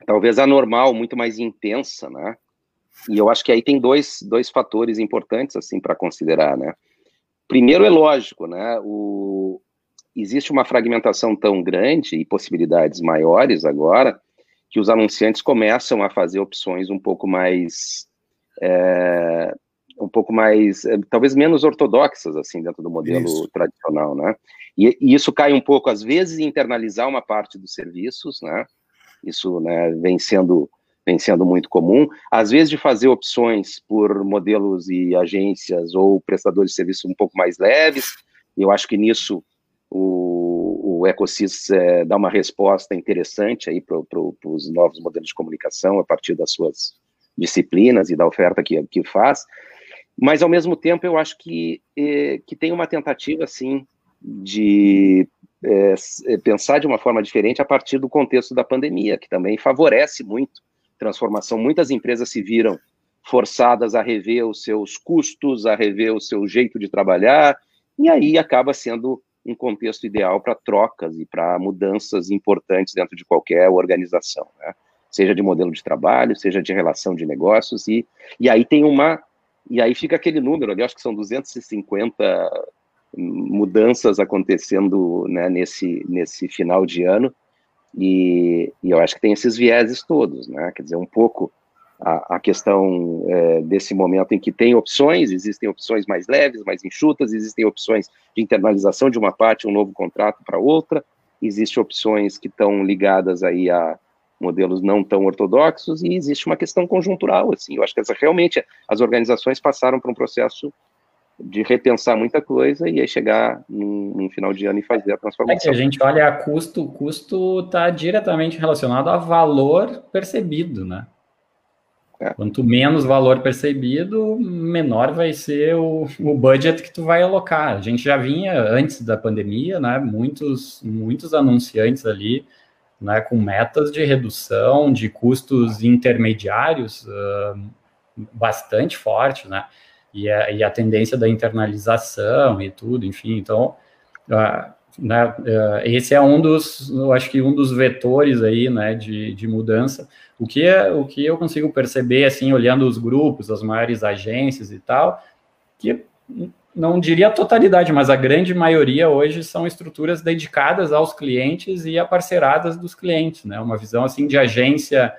talvez anormal, muito mais intensa, né? E eu acho que aí tem dois, dois fatores importantes assim para considerar, né? Primeiro é lógico, né? O, existe uma fragmentação tão grande e possibilidades maiores agora que os anunciantes começam a fazer opções um pouco mais é, um pouco mais é, talvez menos ortodoxas assim dentro do modelo isso. tradicional, né? E, e, isso cai um pouco às vezes em internalizar uma parte dos serviços, né? Isso né, vem, sendo, vem sendo muito comum. Às vezes, de fazer opções por modelos e agências ou prestadores de serviços um pouco mais leves, eu acho que nisso o, o Ecosys é, dá uma resposta interessante aí para pro, os novos modelos de comunicação a partir das suas disciplinas e da oferta que, que faz. Mas, ao mesmo tempo, eu acho que, é, que tem uma tentativa, sim, de é, é, pensar de uma forma diferente a partir do contexto da pandemia, que também favorece muito transformação. Muitas empresas se viram forçadas a rever os seus custos, a rever o seu jeito de trabalhar, e aí acaba sendo um contexto ideal para trocas e para mudanças importantes dentro de qualquer organização, né? seja de modelo de trabalho, seja de relação de negócios, e, e aí tem uma, e aí fica aquele número ali, acho que são 250 mudanças acontecendo né, nesse, nesse final de ano, e, e, eu acho que tem esses vieses todos, né? Quer dizer, um pouco a, a questão é, desse momento em que tem opções, existem opções mais leves, mais enxutas, existem opções de internalização de uma parte, um novo contrato para outra, existem opções que estão ligadas aí a modelos não tão ortodoxos, e existe uma questão conjuntural, assim, eu acho que essa, realmente as organizações passaram por um processo de repensar muita coisa e aí chegar num, final de ano e fazer a transformação. É que a gente olha a custo, custo está diretamente relacionado a valor percebido, né? É. Quanto menos valor percebido, menor vai ser o, o budget que tu vai alocar. A gente já vinha antes da pandemia, né? Muitos, muitos anunciantes ali, né? Com metas de redução de custos intermediários uh, bastante forte, né? E a, e a tendência da internalização e tudo, enfim, então, uh, né, uh, esse é um dos, eu acho que um dos vetores aí, né, de, de mudança. O que, é, o que eu consigo perceber, assim, olhando os grupos, as maiores agências e tal, que não diria a totalidade, mas a grande maioria hoje são estruturas dedicadas aos clientes e aparceiradas dos clientes, né, uma visão, assim, de agência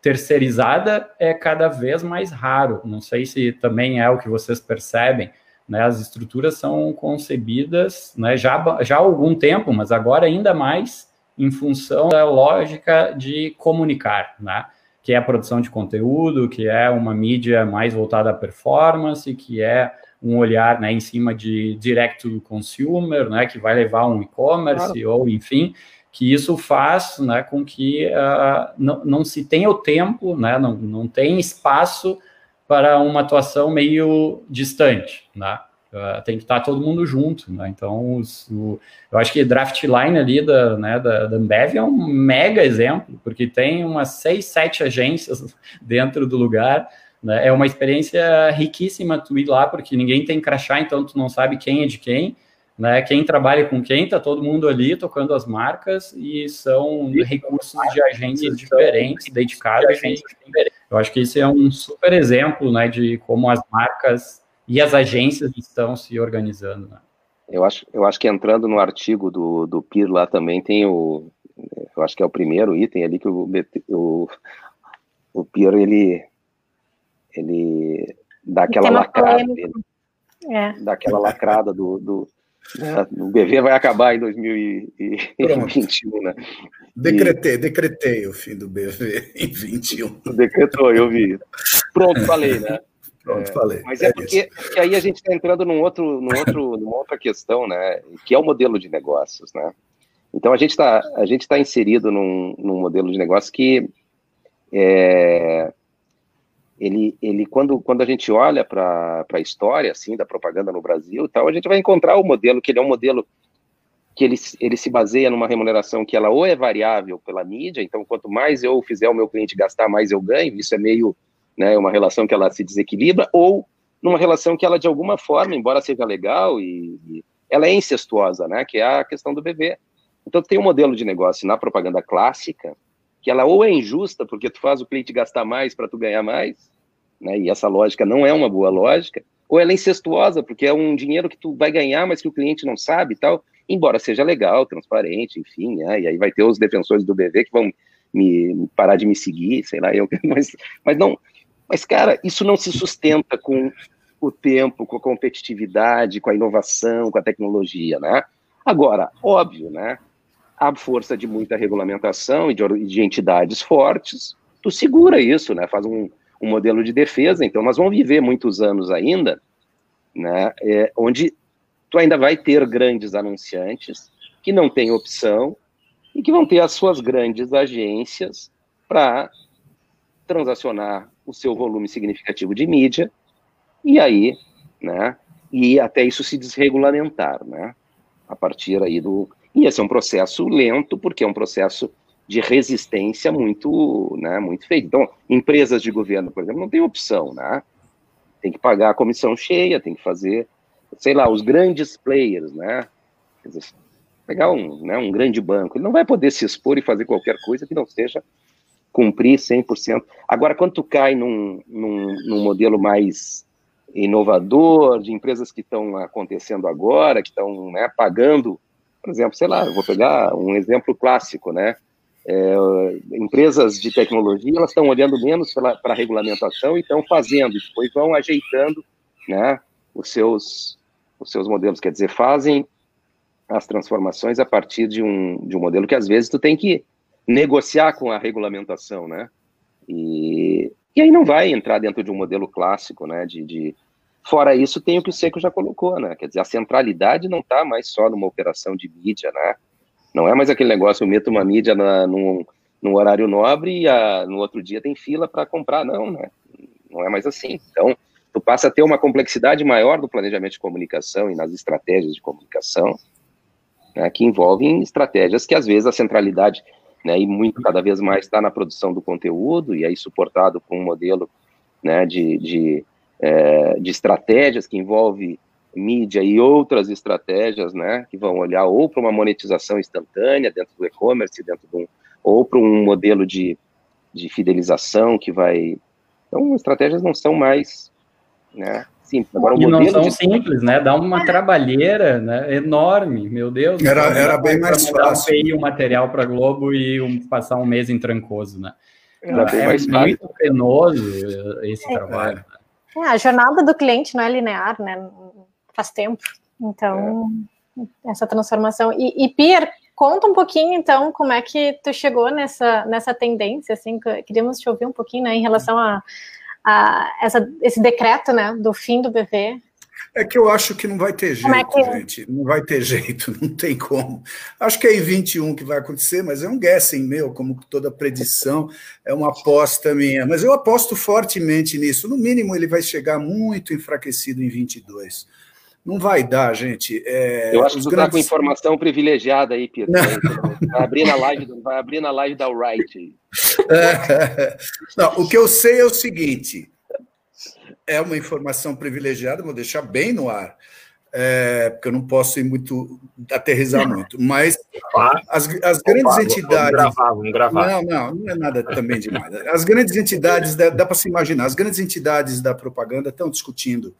terceirizada é cada vez mais raro. Não sei se também é o que vocês percebem. Né? As estruturas são concebidas né, já, já há algum tempo, mas agora ainda mais em função da lógica de comunicar, né? que é a produção de conteúdo, que é uma mídia mais voltada à performance, que é um olhar né, em cima de direct to consumer, né, que vai levar um e-commerce claro. ou enfim que isso faz né, com que uh, não, não, se tenha o tempo, né, não, não tem espaço para uma atuação meio distante. Né? Uh, tem que estar todo mundo junto, né? Então, os, o, eu acho que draft line ali da, né, da, da Ambev é um mega exemplo, porque tem umas seis, sete agências dentro do lugar, né? É uma experiência riquíssima tu ir lá, porque ninguém tem crachá, então tu não sabe quem é de quem, né? Quem trabalha com quem, tá todo mundo ali tocando as marcas e são recursos de agências diferentes, dedicados a agências diferentes. Eu acho que isso é um super exemplo, né, de como as marcas e as agências estão se organizando. Né? Eu acho, eu acho que entrando no artigo do, do PIR lá também tem o, eu acho que é o primeiro item ali que o, o, o PIR ele, ele dá aquela lacrada dele, é. dá aquela lacrada do, do né? O BV vai acabar em 2021, né? Decretei, e... decretei o fim do BV em 21. Decretou, eu vi. Pronto, falei, né? Pronto, falei. Mas é, é porque, porque, aí a gente está entrando num outro, num outro, numa outra questão, né? Que é o modelo de negócios, né? Então a gente está está inserido num, num modelo de negócio que é, ele, ele quando, quando a gente olha para a história assim da propaganda no Brasil e tal, a gente vai encontrar o modelo que ele é um modelo que ele, ele se baseia numa remuneração que ela ou é variável pela mídia, então quanto mais eu fizer o meu cliente gastar, mais eu ganho, isso é meio né, uma relação que ela se desequilibra, ou numa relação que ela, de alguma forma, embora seja legal, e, e ela é incestuosa, né, que é a questão do bebê. Então, tem um modelo de negócio na propaganda clássica, que ela ou é injusta, porque tu faz o cliente gastar mais para tu ganhar mais, né, e essa lógica não é uma boa lógica, ou ela é incestuosa, porque é um dinheiro que tu vai ganhar, mas que o cliente não sabe e tal, embora seja legal, transparente, enfim, né, e aí vai ter os defensores do BV que vão me parar de me seguir, sei lá, eu, mas, mas não, mas, cara, isso não se sustenta com o tempo, com a competitividade, com a inovação, com a tecnologia, né? Agora, óbvio, né? A força de muita regulamentação e de, de entidades fortes, tu segura isso, né? Faz um, um, modelo de defesa. Então, nós vamos viver muitos anos ainda, né? É, onde tu ainda vai ter grandes anunciantes que não têm opção e que vão ter as suas grandes agências para transacionar o seu volume significativo de mídia, e aí, né, e até isso se desregulamentar, né, a partir aí do... E esse é um processo lento, porque é um processo de resistência muito, né, muito feito. Então, empresas de governo, por exemplo, não tem opção, né, tem que pagar a comissão cheia, tem que fazer, sei lá, os grandes players, né, dizer, pegar um, né, um grande banco, ele não vai poder se expor e fazer qualquer coisa que não seja cumprir 100%. Agora, quando tu cai num, num, num modelo mais inovador, de empresas que estão acontecendo agora, que estão né, pagando, por exemplo, sei lá, vou pegar um exemplo clássico, né? É, empresas de tecnologia, elas estão olhando menos para a regulamentação e estão fazendo, depois vão ajeitando né, os, seus, os seus modelos, quer dizer, fazem as transformações a partir de um, de um modelo que às vezes tu tem que negociar com a regulamentação, né? E, e aí não vai entrar dentro de um modelo clássico, né? De, de... Fora isso, tem o que o Seco já colocou, né? Quer dizer, a centralidade não está mais só numa operação de mídia, né? Não é mais aquele negócio, eu meto uma mídia na, num, num horário nobre e a, no outro dia tem fila para comprar, não, né? Não é mais assim. Então, tu passa a ter uma complexidade maior do planejamento de comunicação e nas estratégias de comunicação, né, que envolvem estratégias que às vezes a centralidade né, e muito cada vez mais está na produção do conteúdo, e aí suportado por um modelo né, de, de, é, de estratégias que envolve mídia e outras estratégias, né, que vão olhar ou para uma monetização instantânea dentro do e-commerce, dentro de um, ou para um modelo de, de fidelização que vai... Então, estratégias não são mais né, simples. Agora, o e não são de... simples, né? Dá uma trabalheira né? enorme, meu Deus. Era, era bem mais fácil. Um, um material para Globo e um, passar um mês em Trancoso, né? Era é, bem mais muito fácil. penoso esse é, trabalho. É. a jornada do cliente não é linear, né? Faz tempo. Então, é. essa transformação. E, e Pierre, conta um pouquinho, então, como é que tu chegou nessa, nessa tendência, assim, queríamos te ouvir um pouquinho, né, em relação a a, essa, esse decreto né, do fim do BV? É que eu acho que não vai ter jeito, é que... gente. Não vai ter jeito, não tem como. Acho que é em 21 que vai acontecer, mas é um guessing meu, como toda predição, é uma aposta minha. Mas eu aposto fortemente nisso. No mínimo, ele vai chegar muito enfraquecido em 22. Não vai dar, gente. É, Eu acho que você está com informação privilegiada aí, Pedro. Vai abrir na live, vai abrir na live da Wright. É, não, o que eu sei é o seguinte: é uma informação privilegiada, vou deixar bem no ar é, porque eu não posso ir muito, aterrizar muito, mas as, as grandes Opa, entidades. Vamos gravar, vamos gravar. Não, não, não é nada também demais. As grandes entidades, dá, dá para se imaginar, as grandes entidades da propaganda estão discutindo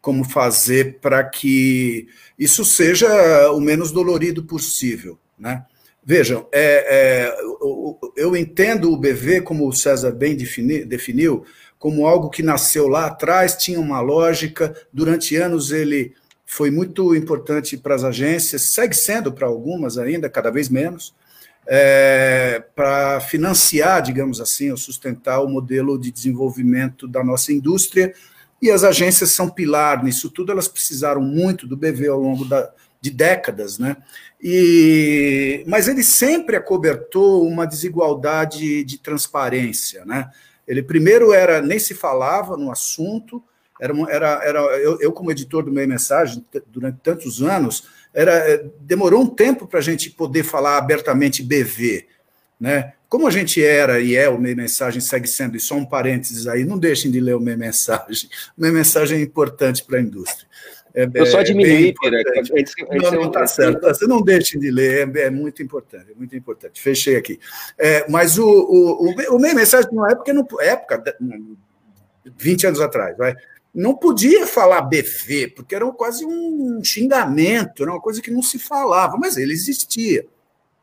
como fazer para que isso seja o menos dolorido possível. Né? Vejam, é, é, eu, eu entendo o BV, como o César bem defini, definiu, como algo que nasceu lá atrás, tinha uma lógica, durante anos ele foi muito importante para as agências, segue sendo para algumas ainda, cada vez menos, é, para financiar, digamos assim, ou sustentar o modelo de desenvolvimento da nossa indústria. E as agências são pilar nisso tudo, elas precisaram muito do BV ao longo da, de décadas, né? E, mas ele sempre acobertou uma desigualdade de transparência, né? Ele primeiro era nem se falava no assunto, era, era, era eu, eu, como editor do Meio Mensagem, durante tantos anos, era, é, demorou um tempo para a gente poder falar abertamente BV. Né? Como a gente era e é o Meio Mensagem, segue sendo, e só um parênteses aí, não deixem de ler o Meio Mensagem. O Meio Mensagem é importante para a indústria. É, eu só diminuí, Pira. Não, não, tá certo. Você não deixem de ler, é, é, muito importante, é muito importante. Fechei aqui. É, mas o, o, o, o meio mensagem, numa época, não, época, 20 anos atrás, vai, não podia falar BV, porque era quase um xingamento, era uma coisa que não se falava, mas ele existia,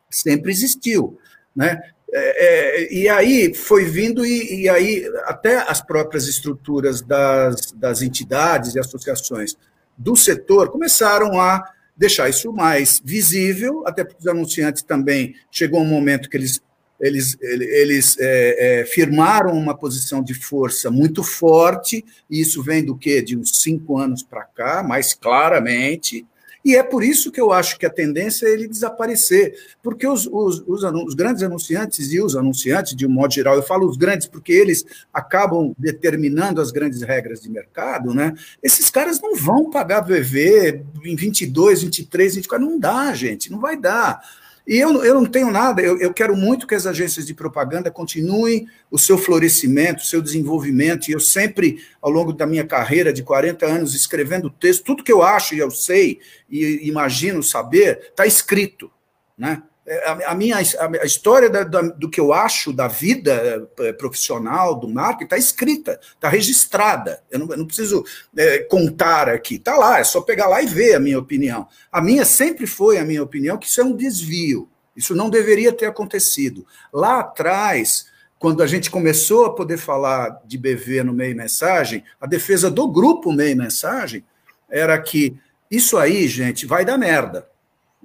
sempre existiu. Né? É, é, e aí foi vindo, e, e, aí até as próprias estruturas das, das entidades e associações do setor começaram a deixar isso mais visível, até porque os anunciantes também chegou um momento que eles eles, eles é, é, firmaram uma posição de força muito forte, e isso vem do quê? De uns cinco anos para cá, mais claramente, e é por isso que eu acho que a tendência é ele desaparecer, porque os, os, os, os, grandes anunciantes e os anunciantes, de um modo geral, eu falo os grandes porque eles acabam determinando as grandes regras de mercado, né? Esses caras não vão pagar VV em 22, 23, 24, não dá, gente, não vai dar. E eu, eu não tenho nada, eu, eu quero muito que as agências de propaganda continuem o seu florescimento, o seu desenvolvimento, e eu sempre, ao longo da minha carreira de 40 anos, escrevendo texto, tudo que eu acho e eu sei e imagino saber, está escrito, né? É, a, minha a história da, da, do que eu acho da vida eh, profissional, do marketing, está escrita, está registrada. Eu não, eu não preciso é, contar aqui. Está lá, é só pegar lá e ver a minha opinião. A minha sempre foi a minha opinião que isso é um desvio. Isso não deveria ter acontecido. Lá atrás, quando a gente começou a poder falar de BV no meio mensagem, a defesa do grupo meio mensagem era que isso aí, gente, vai dar merda.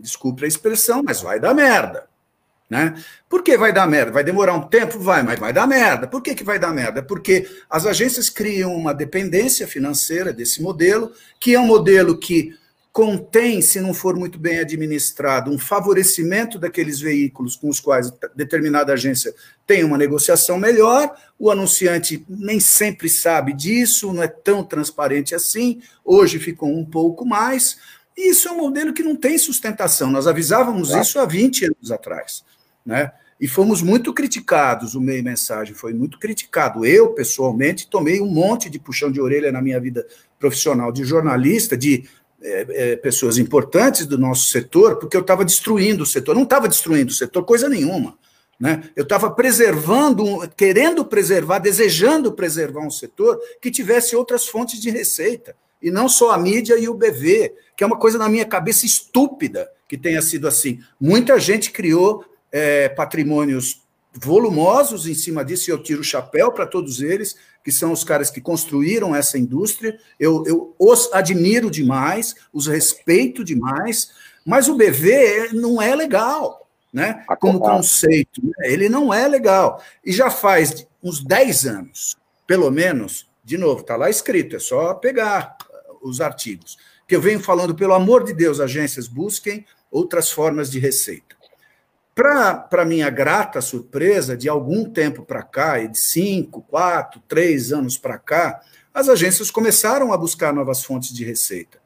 Desculpe a expressão, mas vai dar merda. Né? Por que vai dar merda? Vai demorar um tempo? Vai, mas vai dar merda. Por que, que vai dar merda? Porque as agências criam uma dependência financeira desse modelo, que é um modelo que contém, se não for muito bem administrado, um favorecimento daqueles veículos com os quais determinada agência tem uma negociação melhor. O anunciante nem sempre sabe disso, não é tão transparente assim. Hoje ficou um pouco mais. E isso é um modelo que não tem sustentação. Nós avisávamos isso há 20 anos atrás. Né? E fomos muito criticados, o meio mensagem foi muito criticado. Eu, pessoalmente, tomei um monte de puxão de orelha na minha vida profissional de jornalista, de é, é, pessoas importantes do nosso setor, porque eu estava destruindo o setor. não estava destruindo o setor, coisa nenhuma. Né? Eu estava preservando, querendo preservar, desejando preservar um setor que tivesse outras fontes de receita e não só a mídia e o BV, que é uma coisa na minha cabeça estúpida que tenha sido assim. Muita gente criou é, patrimônios volumosos em cima disso, e eu tiro o chapéu para todos eles, que são os caras que construíram essa indústria. Eu, eu os admiro demais, os respeito demais, mas o BV não é legal, né? Como conceito, né? ele não é legal. E já faz uns 10 anos, pelo menos, de novo, está lá escrito, é só pegar os artigos, que eu venho falando, pelo amor de Deus, agências busquem outras formas de receita. Para minha grata surpresa, de algum tempo para cá, de cinco, quatro, três anos para cá, as agências começaram a buscar novas fontes de receita.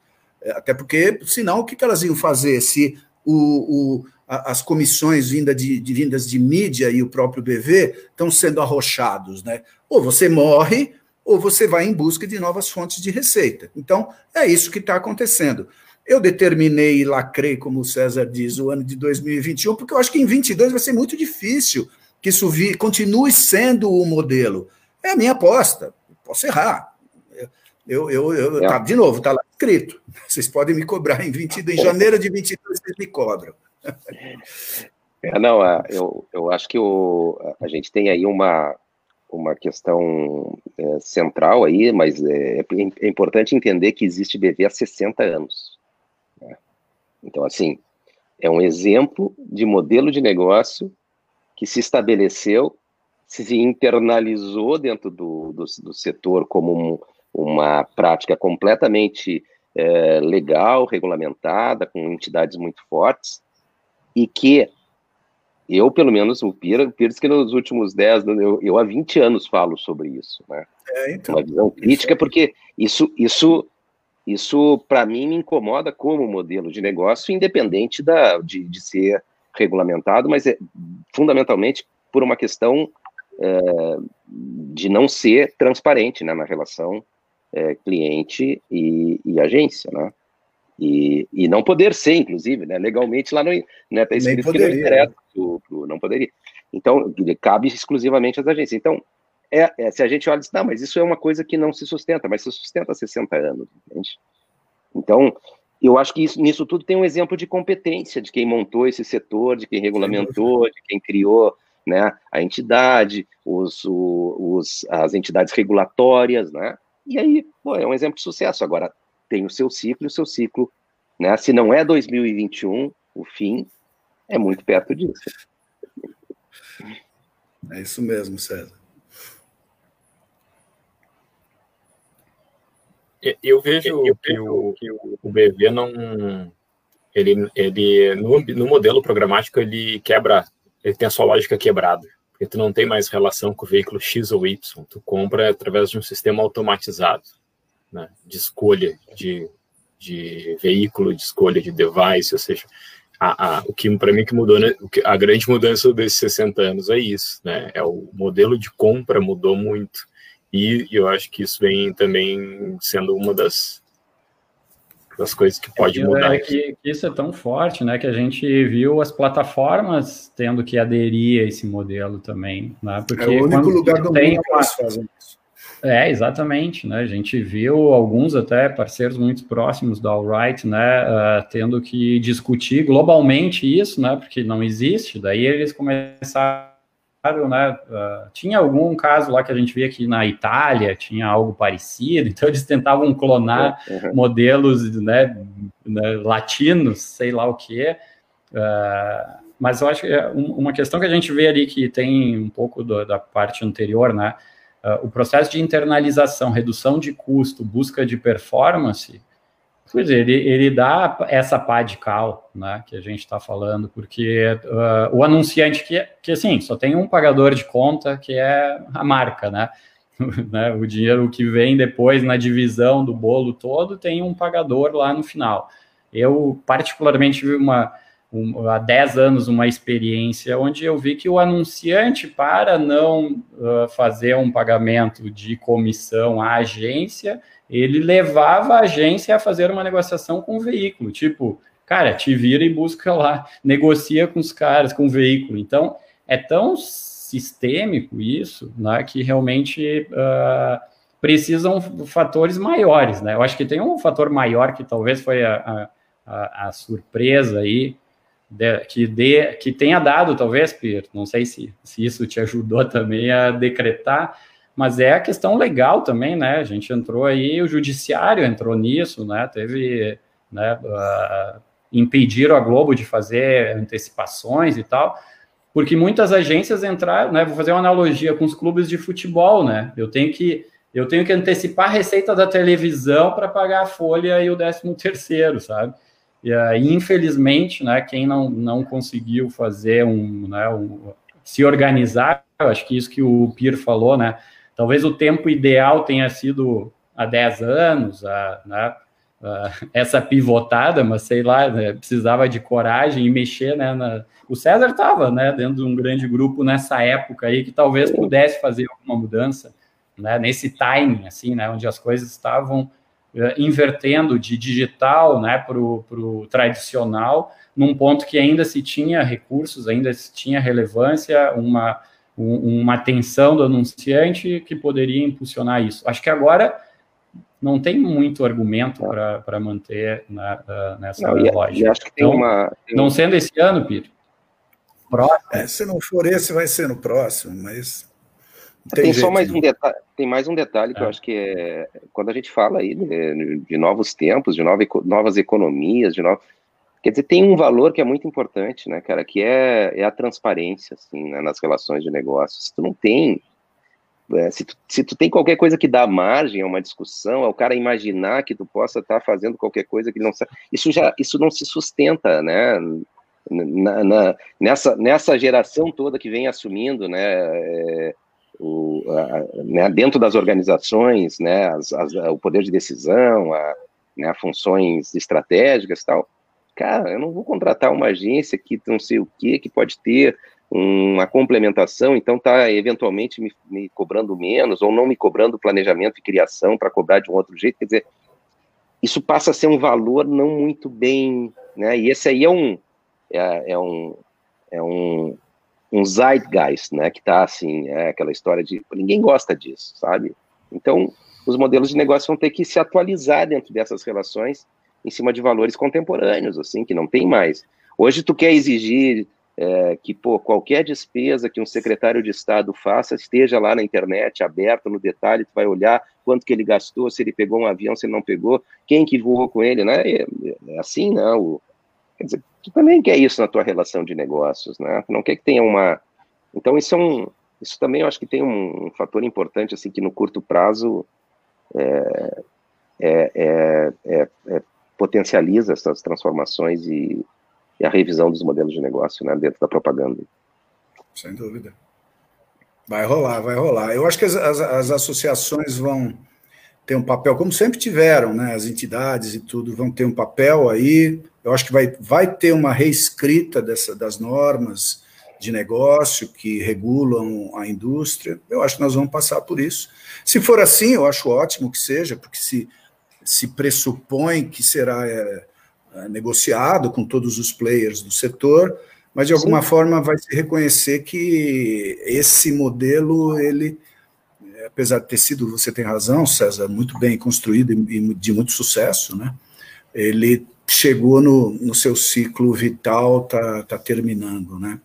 Até porque, senão, o que, que elas iam fazer se o, o as comissões vinda de, de, vindas de mídia e o próprio BV estão sendo arrochados, né? Ou você morre, ou você vai em busca de novas fontes de receita. Então, é isso que está acontecendo. Eu determinei e lacrei, como o César diz, o ano de 2021, porque eu acho que em 22 vai ser muito difícil que isso vi, continue sendo o modelo. É a minha aposta. Posso errar. Eu, eu, eu é. tá, de novo, está lá escrito. Vocês podem me cobrar em 22, em janeiro de 22, vocês me cobram. É, não, eu, eu acho que o, a gente tem aí uma, uma questão é, central aí, mas é, é, importante entender que existe BV há 60 anos. Né? Então, assim, é um exemplo de modelo de negócio que se estabeleceu, se internalizou dentro do, do, do setor como um, uma prática completamente é, legal, regulamentada, com entidades muito fortes, e que eu, pelo menos, o Pira, Pires que nos últimos 10, eu, eu há 20 anos falo sobre isso, né? É, então, Uma visão crítica, porque isso, isso, isso para mim, me incomoda como modelo de negócio, independente da, de, de ser regulamentado, mas é fundamentalmente por uma questão é, de não ser transparente né, na relação é, cliente e, e agência, né? E, e não poder ser, inclusive, né? Legalmente lá não né, tá escrito que não interessa, pro, pro, não poderia. Então, cabe exclusivamente às agências. Então, é, é, se a gente olha e diz, não, mas isso é uma coisa que não se sustenta, mas se sustenta há 60 anos, entende? Então, eu acho que isso, nisso tudo tem um exemplo de competência de quem montou esse setor, de quem regulamentou, de quem criou né, a entidade, os, os, as entidades regulatórias, né? E aí, pô, é um exemplo de sucesso. Agora, tem o seu ciclo, o seu ciclo, né? Se não é 2021, o fim é muito perto disso. É isso mesmo, César. Eu vejo que o, que o BV não. Ele, ele no, no modelo programático, ele quebra, ele tem a sua lógica quebrada. Porque tu não tem mais relação com o veículo X ou Y. Tu compra através de um sistema automatizado né, de escolha de, de veículo, de escolha de device, ou seja, a, a, o que para mim que mudou, né, a grande mudança desses 60 anos é isso, né, é o modelo de compra mudou muito e eu acho que isso vem também sendo uma das das coisas que pode é, mudar. É que, que, isso é tão forte, né, que a gente viu as plataformas tendo que aderir a esse modelo também, né, porque é o único lugar do mundo que elas fazem isso. É, exatamente, né? A gente viu alguns até parceiros muito próximos da Alright, né, uh, tendo que discutir globalmente isso, né, porque não existe. Daí eles começaram, né, uh, tinha algum caso lá que a gente via que na Itália tinha algo parecido, então eles tentavam clonar uhum. modelos, né, né, latinos, sei lá o que. Uh, mas eu acho que é uma questão que a gente vê ali que tem um pouco do, da parte anterior, né? Uh, o processo de internalização, redução de custo, busca de performance, pois ele, ele dá essa pá de cal, né, que a gente está falando, porque uh, o anunciante que, que, assim, só tem um pagador de conta, que é a marca, né, né o dinheiro que vem depois na divisão do bolo todo tem um pagador lá no final. Eu, particularmente, vi uma um, há 10 anos uma experiência onde eu vi que o anunciante, para não uh, fazer um pagamento de comissão à agência, ele levava a agência a fazer uma negociação com o veículo. Tipo, cara, te vira e busca lá, negocia com os caras, com o veículo. Então, é tão sistêmico isso, né, que realmente uh, precisam fatores maiores, né? Eu acho que tem um fator maior que talvez foi a, a, a surpresa aí, que, dê, que tenha dado, talvez, Pierre, não sei se, se isso te ajudou também a decretar, mas é a questão legal também, né? A gente entrou aí, o judiciário entrou nisso, né? Teve, né? Uh, impediram a Globo de fazer antecipações e tal, porque muitas agências entraram, né? Vou fazer uma analogia com os clubes de futebol, né? Eu tenho que eu tenho que antecipar a receita da televisão para pagar a folha e o décimo terceiro, sabe? E aí, infelizmente, né, quem não, não conseguiu fazer um, né, um, se organizar, eu acho que isso que o Pir falou, né, talvez o tempo ideal tenha sido há 10 anos, a, né, uh, essa pivotada, mas sei lá, né, precisava de coragem e mexer, né? Na... O César estava, né, dentro de um grande grupo nessa época aí que talvez pudesse fazer alguma mudança, né? Nesse timing, assim, né? Onde as coisas estavam invertendo de digital, né, para o tradicional, num ponto que ainda se tinha recursos, ainda se tinha relevância, uma uma atenção do anunciante que poderia impulsionar isso. Acho que agora não tem muito argumento para manter na, uh, nessa não, lógica. acho que tem então, uma, tem não sendo esse ano, Pedro. Próximo. É, se não for esse, vai ser no próximo, mas. Tem, tem só mais um detalhe, tem mais um detalhe que eu é. acho que é quando a gente fala aí de, de novos tempos, de nova, novas economias, de novos, quer dizer, tem um valor que é muito importante, né, cara, que é, é a transparência, assim, né, nas relações de negócios. Se tu não tem é, se, tu, se tu tem qualquer coisa que dá margem a uma discussão, ao cara imaginar que tu possa estar tá fazendo qualquer coisa que não isso já isso não se sustenta, né? Na, na, nessa, nessa geração toda que vem assumindo, né, é, o, a, né, dentro das organizações, né, as, as, o poder de decisão, a, né, funções estratégicas e tal, cara, eu não vou contratar uma agência que não sei o que, que pode ter uma complementação, então está eventualmente me, me, cobrando menos ou não me cobrando planejamento e criação para cobrar de um outro jeito, quer dizer, isso passa a ser um valor não muito bem, né? E esse aí é um é, é um é um um zeitgeist, né? Que está assim, é aquela história de ninguém gosta disso, sabe? Então, os modelos de negócio vão ter que se atualizar dentro dessas relações em cima de valores contemporâneos, assim, que não tem mais. Hoje tu quer exigir é, que pô, qualquer despesa que um secretário de Estado faça esteja lá na internet, aberto no detalhe, tu vai olhar quanto que ele gastou, se ele pegou um avião, se ele não pegou, quem que voou com ele, né? É, é assim, não. Né? quer dizer, tu também quer isso na tua relação de negócios, né? Tu não quer que tenha uma. Então, isso é um. Isso também eu acho que tem um, um fator importante, assim, que no curto prazo é, é, é, é, é potencializa essas transformações e, e a revisão dos modelos de negócio né, dentro da propaganda. Sem dúvida. Vai rolar, vai rolar. Eu acho que as, as, as, associações vão ter um papel, como sempre tiveram, né? As entidades e tudo vão ter um papel aí. Eu acho que vai, vai ter uma reescrita dessa, das normas de negócio que regulam a indústria. Eu acho que nós vamos passar por isso. Se for assim, eu acho ótimo que seja, porque se, se pressupõe que será. É, é, negociado com todos os players do setor, mas de alguma Sim. forma vai se reconhecer que esse modelo, ele, apesar de ter sido, você tem razão, César, muito bem construído e de muito sucesso, né? Ele chegou no, no seu ciclo vital, tá, tá terminando, né?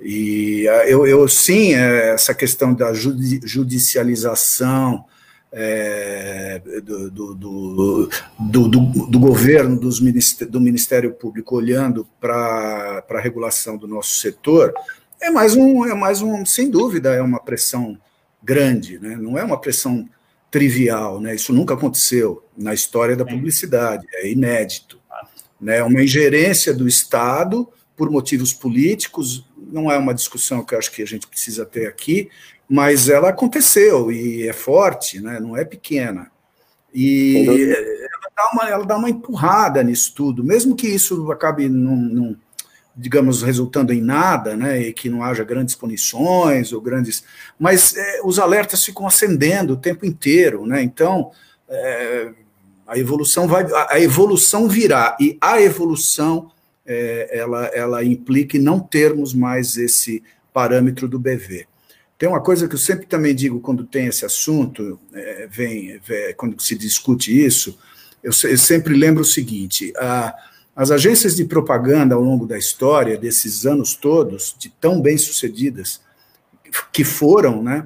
E é, eu, eu sim, é, essa questão da judicialização, é, do, do, do, do, do governo, dos ministério, do Ministério Público olhando para a regulação do nosso setor, é mais um, é mais um, sem dúvida, é uma pressão grande, né? não é uma pressão trivial, né? isso nunca aconteceu na história da publicidade, é inédito. Né? Uma ingerência do Estado por motivos políticos, não é uma discussão que eu acho que a gente precisa ter aqui, mas ela aconteceu e é forte, né? não é pequena. E ela dá, uma, ela dá uma empurrada nisso tudo, mesmo que isso acabe, num, num, digamos, resultando em nada, né? e que não haja grandes punições ou grandes. Mas é, os alertas ficam acendendo o tempo inteiro. Né? Então, é, a evolução vai. A evolução virá, e a evolução é, ela, ela implica em não termos mais esse parâmetro do BV. Tem uma coisa que eu sempre também digo quando tem esse assunto, é, vem, vem, quando se discute isso, eu, eu sempre lembro o seguinte: a, as agências de propaganda ao longo da história, desses anos todos, de tão bem sucedidas que foram, né,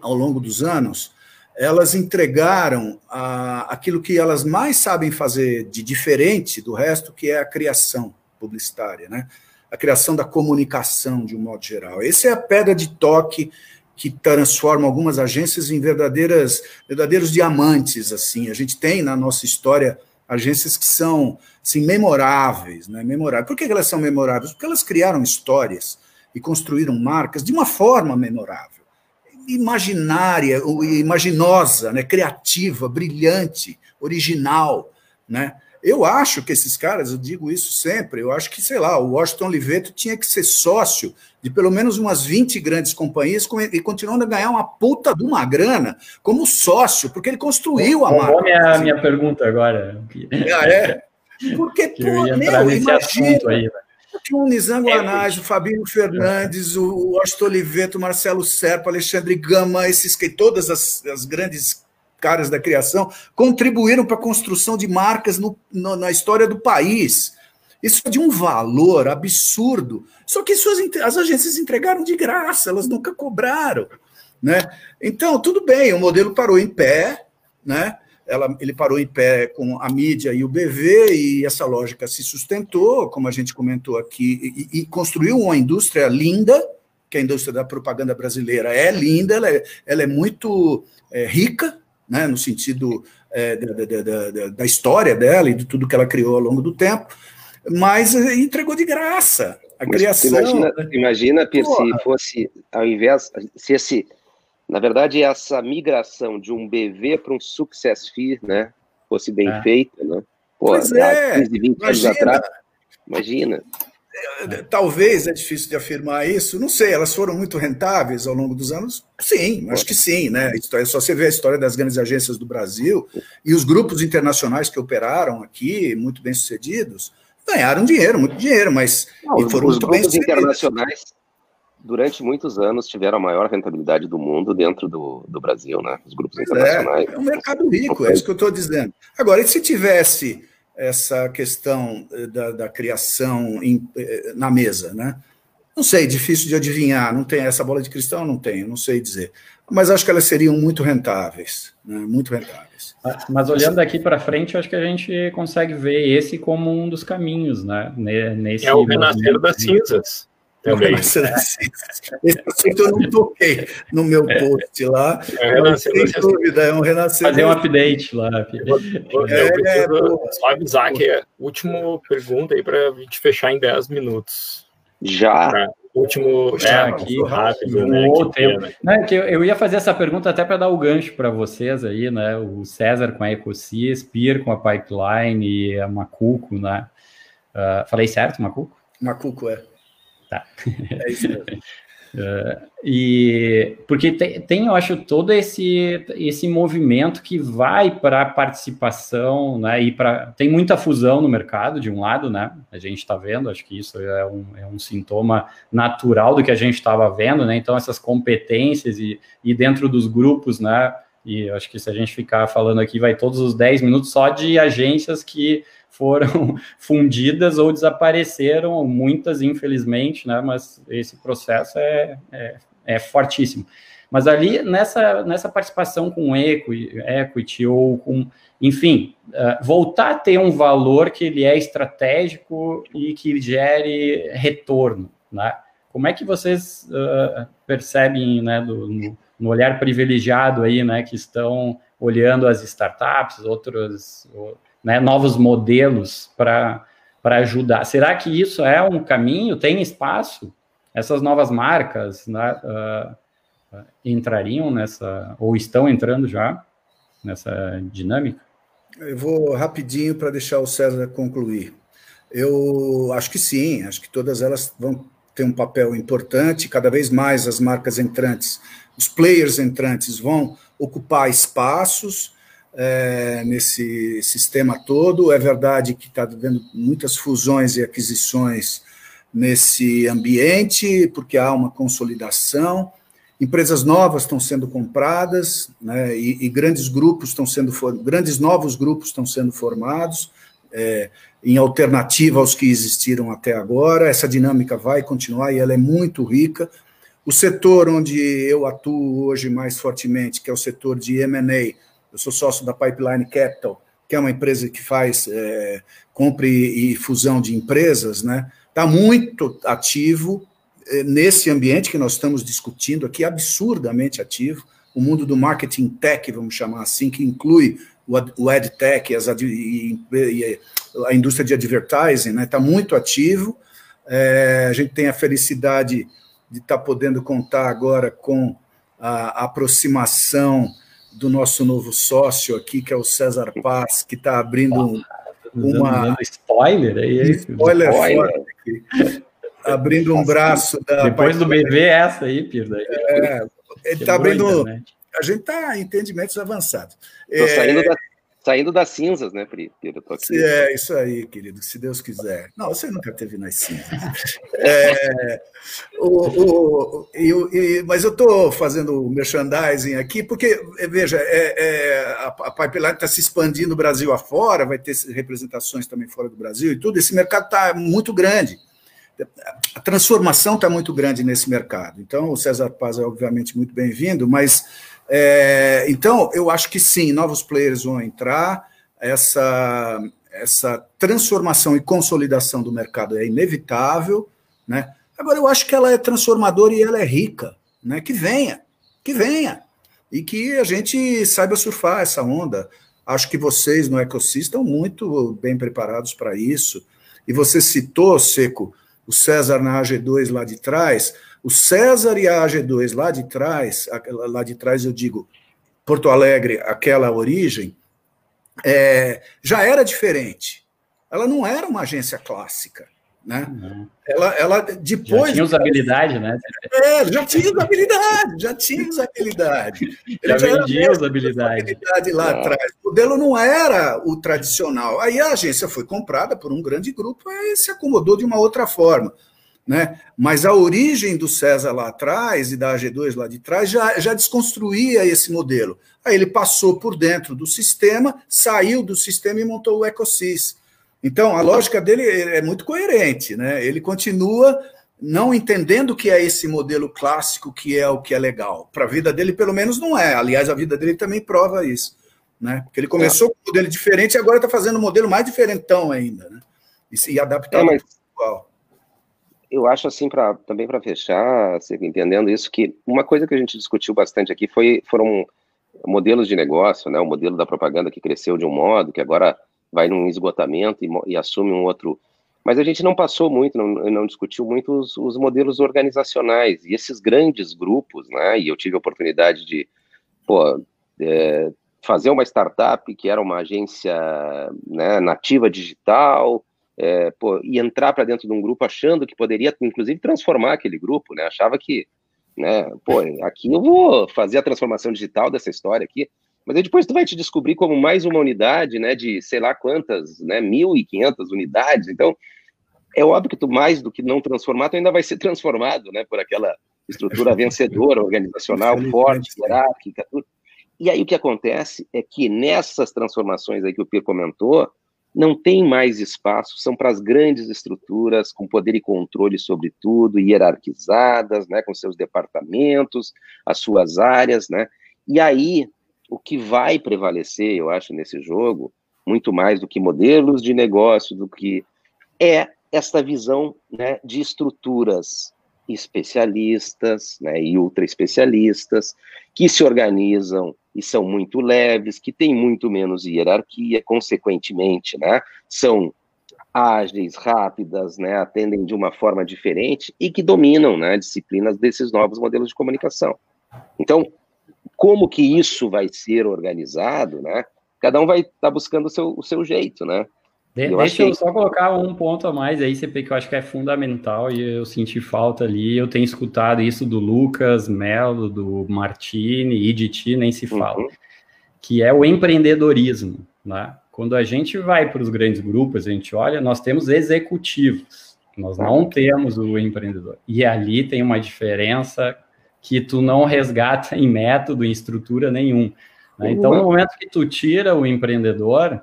ao longo dos anos, elas entregaram a, aquilo que elas mais sabem fazer de diferente do resto, que é a criação publicitária, né? a criação da comunicação de um modo geral. Essa é a pedra de toque que transforma algumas agências em verdadeiras, verdadeiros diamantes. Assim, a gente tem na nossa história agências que são assim, memoráveis, né? Memoráveis. Por que elas são memoráveis? Porque elas criaram histórias e construíram marcas de uma forma memorável, imaginária, imaginosa, né? criativa, brilhante, original. né? Eu acho que esses caras, eu digo isso sempre, eu acho que, sei lá, o Washington Oliveto tinha que ser sócio de pelo menos umas 20 grandes companhias e continuando a ganhar uma puta de uma grana como sócio, porque ele construiu a marca. Qual é a minha pergunta agora? Ah, é? Porque, pô, meu, imagina... Aí, o Nizango é, Anais, o Fabinho Fernandes, o Washington Oliveto, o Marcelo Serpa, Alexandre Gama, esses que todas as, as grandes caras da criação, contribuíram para a construção de marcas no, no, na história do país. Isso é de um valor absurdo. Só que suas, as agências entregaram de graça, elas nunca cobraram. Né? Então, tudo bem, o modelo parou em pé, né? Ela, ele parou em pé com a mídia e o BV, e essa lógica se sustentou, como a gente comentou aqui, e, e construiu uma indústria linda, que a indústria da propaganda brasileira é linda, ela é, ela é muito é, rica, né, no sentido é, da, da, da, da, história dela e de tudo que ela criou ao longo do tempo, mas entregou de graça a mas criação. Imagina, imagina se fosse, ao invés, se esse, na verdade, essa migração de um BV para um Success Fee, né, fosse bem é. feita, né? Pô, pois é, 15, 20 imagina, anos atrás, imagina. Talvez é difícil de afirmar isso, não sei, elas foram muito rentáveis ao longo dos anos? Sim, acho que sim, né? É só você ver a história das grandes agências do Brasil e os grupos internacionais que operaram aqui, muito bem sucedidos, ganharam dinheiro, muito dinheiro, mas não, e foram os muito grupos bem internacionais durante muitos anos tiveram a maior rentabilidade do mundo dentro do, do Brasil, né? Os grupos pois internacionais. É, é um mercado rico, é isso que eu estou dizendo. Agora, e se tivesse essa questão eh, da, da criação em, eh, na mesa, né? Não sei, difícil de adivinhar, não tem essa bola de cristal, não tenho, não sei dizer. Mas acho que elas seriam muito rentáveis, né? muito rentáveis. Mas olhando daqui para frente, acho que a gente consegue ver esse como um dos caminhos, né? Nesse é o renascer das cinzas. Também. Esse assunto eu não toquei no meu é. post lá. É, um sem dúvida, é um renascer. Fazer um update lá. Eu, eu, é, só avisar que é a última pergunta aí para a gente fechar em 10 minutos. Já. Pra, último é, aqui rápido, né? Que Não, que eu, eu, ia fazer essa pergunta até para dar o gancho para vocês aí, né? O César com a Ecosia, Spear com a Pipeline e a Macuco, né? Uh, falei certo, Macuco? Macuco, é. Tá. É isso mesmo. Uh, e porque tem, tem, eu acho, todo esse, esse movimento que vai para a participação, né? E para tem muita fusão no mercado, de um lado, né? A gente está vendo, acho que isso é um, é um sintoma natural do que a gente estava vendo, né? Então, essas competências e, e dentro dos grupos, né? E acho que se a gente ficar falando aqui, vai todos os 10 minutos só de agências que foram fundidas ou desapareceram, muitas infelizmente, né? Mas esse processo é, é, é fortíssimo. Mas ali nessa, nessa participação com equity, ou com, enfim, uh, voltar a ter um valor que ele é estratégico e que gere retorno, né? Como é que vocês uh, percebem, né, do, no, no, olhar privilegiado aí, né, que estão olhando as startups, outros, né, novos modelos para ajudar. Será que isso é um caminho? Tem espaço? Essas novas marcas né, uh, entrariam nessa, ou estão entrando já nessa dinâmica? Eu vou rapidinho para deixar o César concluir. Eu acho que sim, acho que todas elas vão ter um papel importante, cada vez mais as marcas entrantes, os players entrantes vão ocupar espaços, é, nesse sistema todo. É verdade que está havendo muitas fusões e aquisições nesse ambiente, porque há uma consolidação. Empresas novas estão sendo compradas, né, e, e, grandes grupos estão sendo grandes novos grupos estão sendo formados é, em alternativa aos que existiram até agora. Essa dinâmica vai continuar e ela é muito rica. O setor onde eu atuo hoje mais fortemente, que é o setor de M&A, eu sou sócio da Pipeline Capital, que é uma empresa que faz é, compra e, fusão de empresas, né? Está muito ativo é, nesse ambiente que nós estamos discutindo aqui, absurdamente ativo. O mundo do marketing tech, vamos chamar assim, que inclui o, EdTech as, e, e, a indústria de advertising, está né? Tá muito ativo. É, a gente tem a felicidade de estar tá podendo contar agora com a aproximação do nosso novo sócio aqui, que é o César Paz, que está abrindo um, uma. Spoiler aí. Spoiler, spoiler. forte Abrindo um braço da. Depois do BV, essa aí, Pirda. É, ele está abrindo. A gente está em entendimentos avançados. Estou é, saindo da Saindo das cinzas, né, Pri? É, isso aí, querido, se Deus quiser. Não, você nunca teve nas cinzas. É, o, o, eu, mas eu estou fazendo merchandising aqui, porque, veja, é, é, a, a Pipeline está se expandindo Brasil afora, vai ter representações também fora do Brasil e tudo. Esse mercado está muito grande. A transformação está muito grande nesse mercado. Então, o César Paz é, obviamente, muito bem-vindo, mas é, então, eu acho que sim, novos players vão entrar, essa, essa transformação e consolidação do mercado é inevitável, né? Agora, eu acho que ela é transformadora e ela é rica, né? Que venha, que venha, e que a gente saiba surfar essa onda. Acho que vocês no ecossistema estão muito bem preparados para isso. E você citou, Seco, o César na AG2 lá de trás. O César e a AG2 lá de trás, lá de trás eu digo Porto Alegre, aquela origem, é, já era diferente. Ela não era uma agência clássica. Né? Uhum. Ela, ela depois. Já tinha usabilidade, né? É, já tinha usabilidade, já tinha usabilidade. Já, já vendia usabilidade. usabilidade lá ah. atrás. O modelo não era o tradicional. Aí a agência foi comprada por um grande grupo e se acomodou de uma outra forma. Né? Mas a origem do César lá atrás e da AG2 lá de trás já, já desconstruía esse modelo. Aí ele passou por dentro do sistema, saiu do sistema e montou o EcoSys. Então, a lógica dele é muito coerente, né? Ele continua não entendendo que é esse modelo clássico que é o que é legal. Para a vida dele, pelo menos, não é. Aliás, a vida dele também prova isso. Né? Porque ele começou é. com um modelo diferente e agora está fazendo um modelo mais diferentão ainda. Né? E, e adaptando é, mas... igual eu acho assim para também para fechar, entendendo isso que uma coisa que a gente discutiu bastante aqui foi foram modelos de negócio, né? O modelo da propaganda que cresceu de um modo que agora vai num esgotamento e, e assume um outro. Mas a gente não passou muito, não, não discutiu muito os, os, modelos organizacionais e esses grandes grupos, né? E eu tive a oportunidade de, pô, é, fazer uma startup que era uma agência né, nativa digital é, pô, e entrar para dentro de um grupo achando que poderia, inclusive, transformar aquele grupo, né? Achava que, né, pô, aqui eu vou fazer a transformação digital dessa história aqui, mas aí depois tu vai te descobrir como mais uma unidade, né, de sei lá quantas, né, 1.500 unidades, então é óbvio que tu mais do que não transformar, tu ainda vai ser transformado, né, por aquela estrutura vencedora, organizacional, forte, hierárquica, tudo. E aí o que acontece é que nessas transformações aí que o Pierre comentou, não tem mais espaço, são para as grandes estruturas com poder e controle sobre tudo, hierarquizadas, né, com seus departamentos, as suas áreas, né? E aí o que vai prevalecer, eu acho, nesse jogo, muito mais do que modelos de negócio, do que é esta visão, né, de estruturas especialistas, né, e ultra especialistas que se organizam e são muito leves, que têm muito menos hierarquia, consequentemente, né, são ágeis, rápidas, né, atendem de uma forma diferente e que dominam né, disciplinas desses novos modelos de comunicação. Então, como que isso vai ser organizado, né? Cada um vai estar tá buscando o seu, o seu jeito, né? De, eu deixa eu só colocar um ponto a mais aí, CP, que eu acho que é fundamental e eu senti falta ali. Eu tenho escutado isso do Lucas, Melo, do Martini e de ti, nem se fala, uhum. que é o empreendedorismo. Né? Quando a gente vai para os grandes grupos, a gente olha, nós temos executivos, nós não temos o empreendedor. E ali tem uma diferença que tu não resgata em método, em estrutura nenhum. Né? Então, no momento que tu tira o empreendedor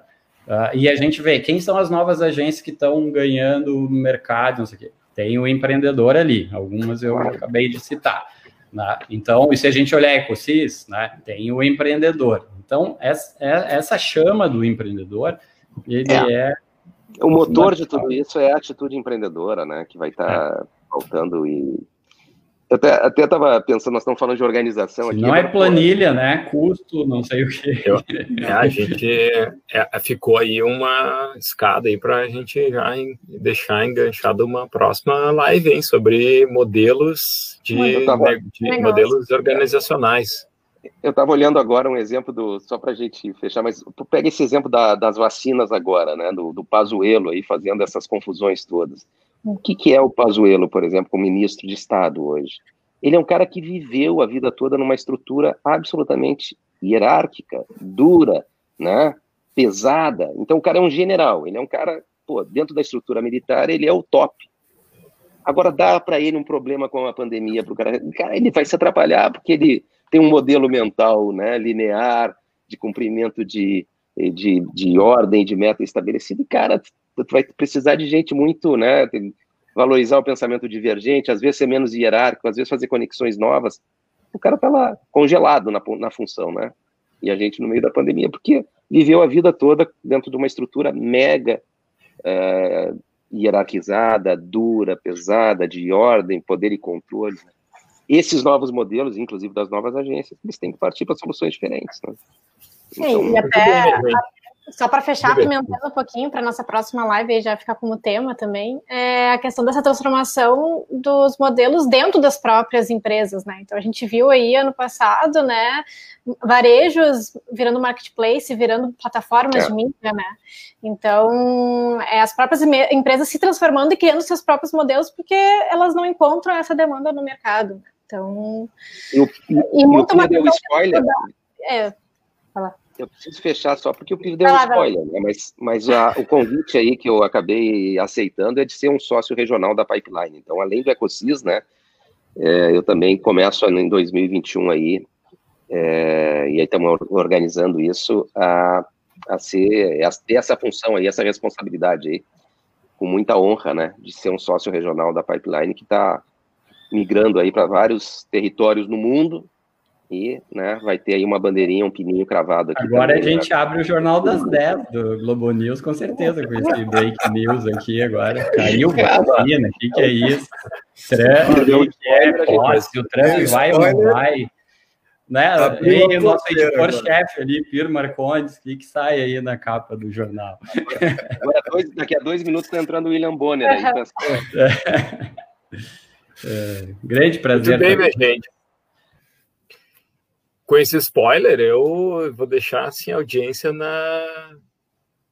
Uh, e a gente vê quem são as novas agências que estão ganhando no mercado, não sei o quê. Tem o empreendedor ali, algumas eu acabei de citar. Né? Então, e se a gente olhar Ecosis, né, tem o empreendedor. Então, essa, é, essa chama do empreendedor, ele é. é o motor de tudo isso é a atitude empreendedora, né? Que vai estar tá é. faltando e eu até estava pensando, nós estamos falando de organização aqui. Não é planilha, né? Custo, não sei o que. é, a gente é, ficou aí uma escada aí para a gente já em, deixar enganchado uma próxima live hein, sobre modelos de, de modelos organizacionais. Eu estava olhando agora um exemplo do. Só para a gente fechar, mas pega esse exemplo da, das vacinas agora, né? Do, do Pazuello aí fazendo essas confusões todas. O que, que é o Pazuello, por exemplo, como ministro de Estado hoje? Ele é um cara que viveu a vida toda numa estrutura absolutamente hierárquica, dura, né? pesada. Então o cara é um general, ele é um cara, pô, dentro da estrutura militar, ele é o top. Agora dá para ele um problema com a pandemia pro cara, cara, ele vai se atrapalhar porque ele tem um modelo mental, né, linear de cumprimento de, de, de ordem, de meta estabelecida. E, cara, tu vai precisar de gente muito, né, valorizar o pensamento divergente, às vezes ser menos hierárquico, às vezes fazer conexões novas. O cara tá lá congelado na, na função, né? E a gente no meio da pandemia, porque viveu a vida toda dentro de uma estrutura mega é, hierarquizada, dura, pesada, de ordem, poder e controle. Né? Esses novos modelos, inclusive das novas agências, eles têm que partir para soluções diferentes. Né? Então, Sim, e até, só para fechar, pimentando um pouquinho para nossa próxima live, e já ficar como tema também, é a questão dessa transformação dos modelos dentro das próprias empresas, né? Então a gente viu aí ano passado, né, varejos virando marketplace, virando plataformas é. de mídia, né? Então, é as próprias empresas se transformando e criando seus próprios modelos porque elas não encontram essa demanda no mercado. Então, e, o, e, muito mais. spoiler. É, falar eu preciso fechar só porque o Pio deu um spoiler, né? mas, mas a, o convite aí que eu acabei aceitando é de ser um sócio regional da Pipeline. Então, além do Ecosis, né, é, eu também começo em 2021 aí, é, e aí estamos organizando isso, a, a ser, a ter essa função aí, essa responsabilidade aí, com muita honra, né, de ser um sócio regional da Pipeline que está migrando aí para vários territórios no mundo, e né, vai ter aí uma bandeirinha, um pininho cravado aqui. Agora também, a gente né? abre o Jornal das 10 do Globo News, com certeza, com esse break news aqui agora. Caiu vacina, o que, que é isso? Trump, o que é? Posse, o Trump vai ou não vai? Né? E o nosso editor-chefe ali, Piro Marcondes, o que, que sai aí na capa do jornal? Agora, dois, daqui a dois minutos está entrando o William Bonner aí. É. É, grande prazer. Muito bem, minha gente com esse spoiler, eu vou deixar assim, a audiência na,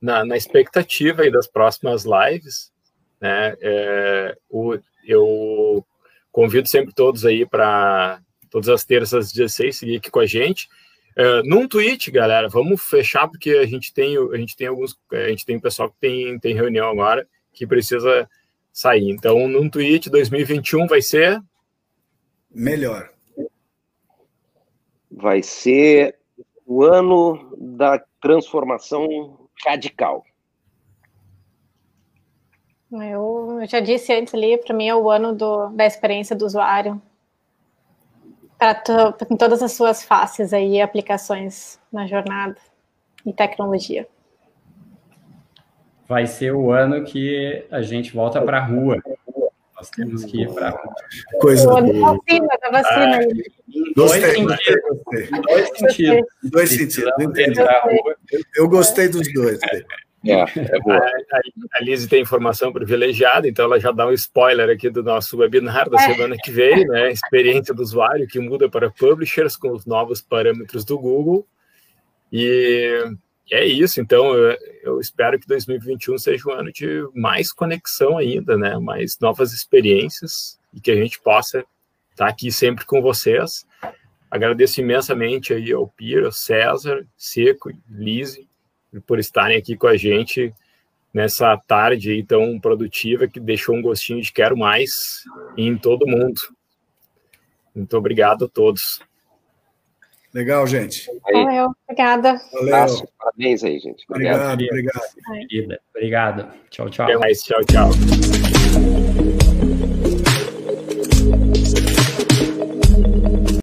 na, na expectativa das próximas lives. Né? É, o, eu convido sempre todos aí para todas as terças às 16 seguir aqui com a gente. É, num tweet, galera, vamos fechar porque a gente tem a gente tem alguns a gente tem pessoal que tem, tem reunião agora que precisa sair. Então, num tweet 2021 vai ser melhor vai ser o ano da transformação radical. Eu, eu já disse antes ali, para mim é o ano do, da experiência do usuário, to, em todas as suas faces aí, aplicações na jornada e tecnologia. Vai ser o ano que a gente volta para a rua. Nós temos que ir para Coisa boa. Da vacina, da vacina. dois sentidos. Dois sentidos. Dois sentidos. Eu gostei dos dois. É, é boa. A, a Lise tem informação privilegiada, então ela já dá um spoiler aqui do nosso webinar da é. semana que vem, né? Experiência do usuário que muda para publishers com os novos parâmetros do Google. E é isso, então eu, eu, espero que 2021 seja um ano de mais conexão ainda, né? Mais novas experiências e que a gente possa estar aqui sempre com vocês. Agradeço imensamente aí ao Piro, César, Seco, Lise, por estarem aqui com a gente nessa tarde tão produtiva que deixou um gostinho de quero mais em todo mundo. Muito obrigado a todos. Legal, gente. Valeu, obrigada. Valeu. Parabéns aí, gente. Obrigado, obrigado. Obrigado. obrigado. Tchau, tchau. Até mais. Tchau, tchau.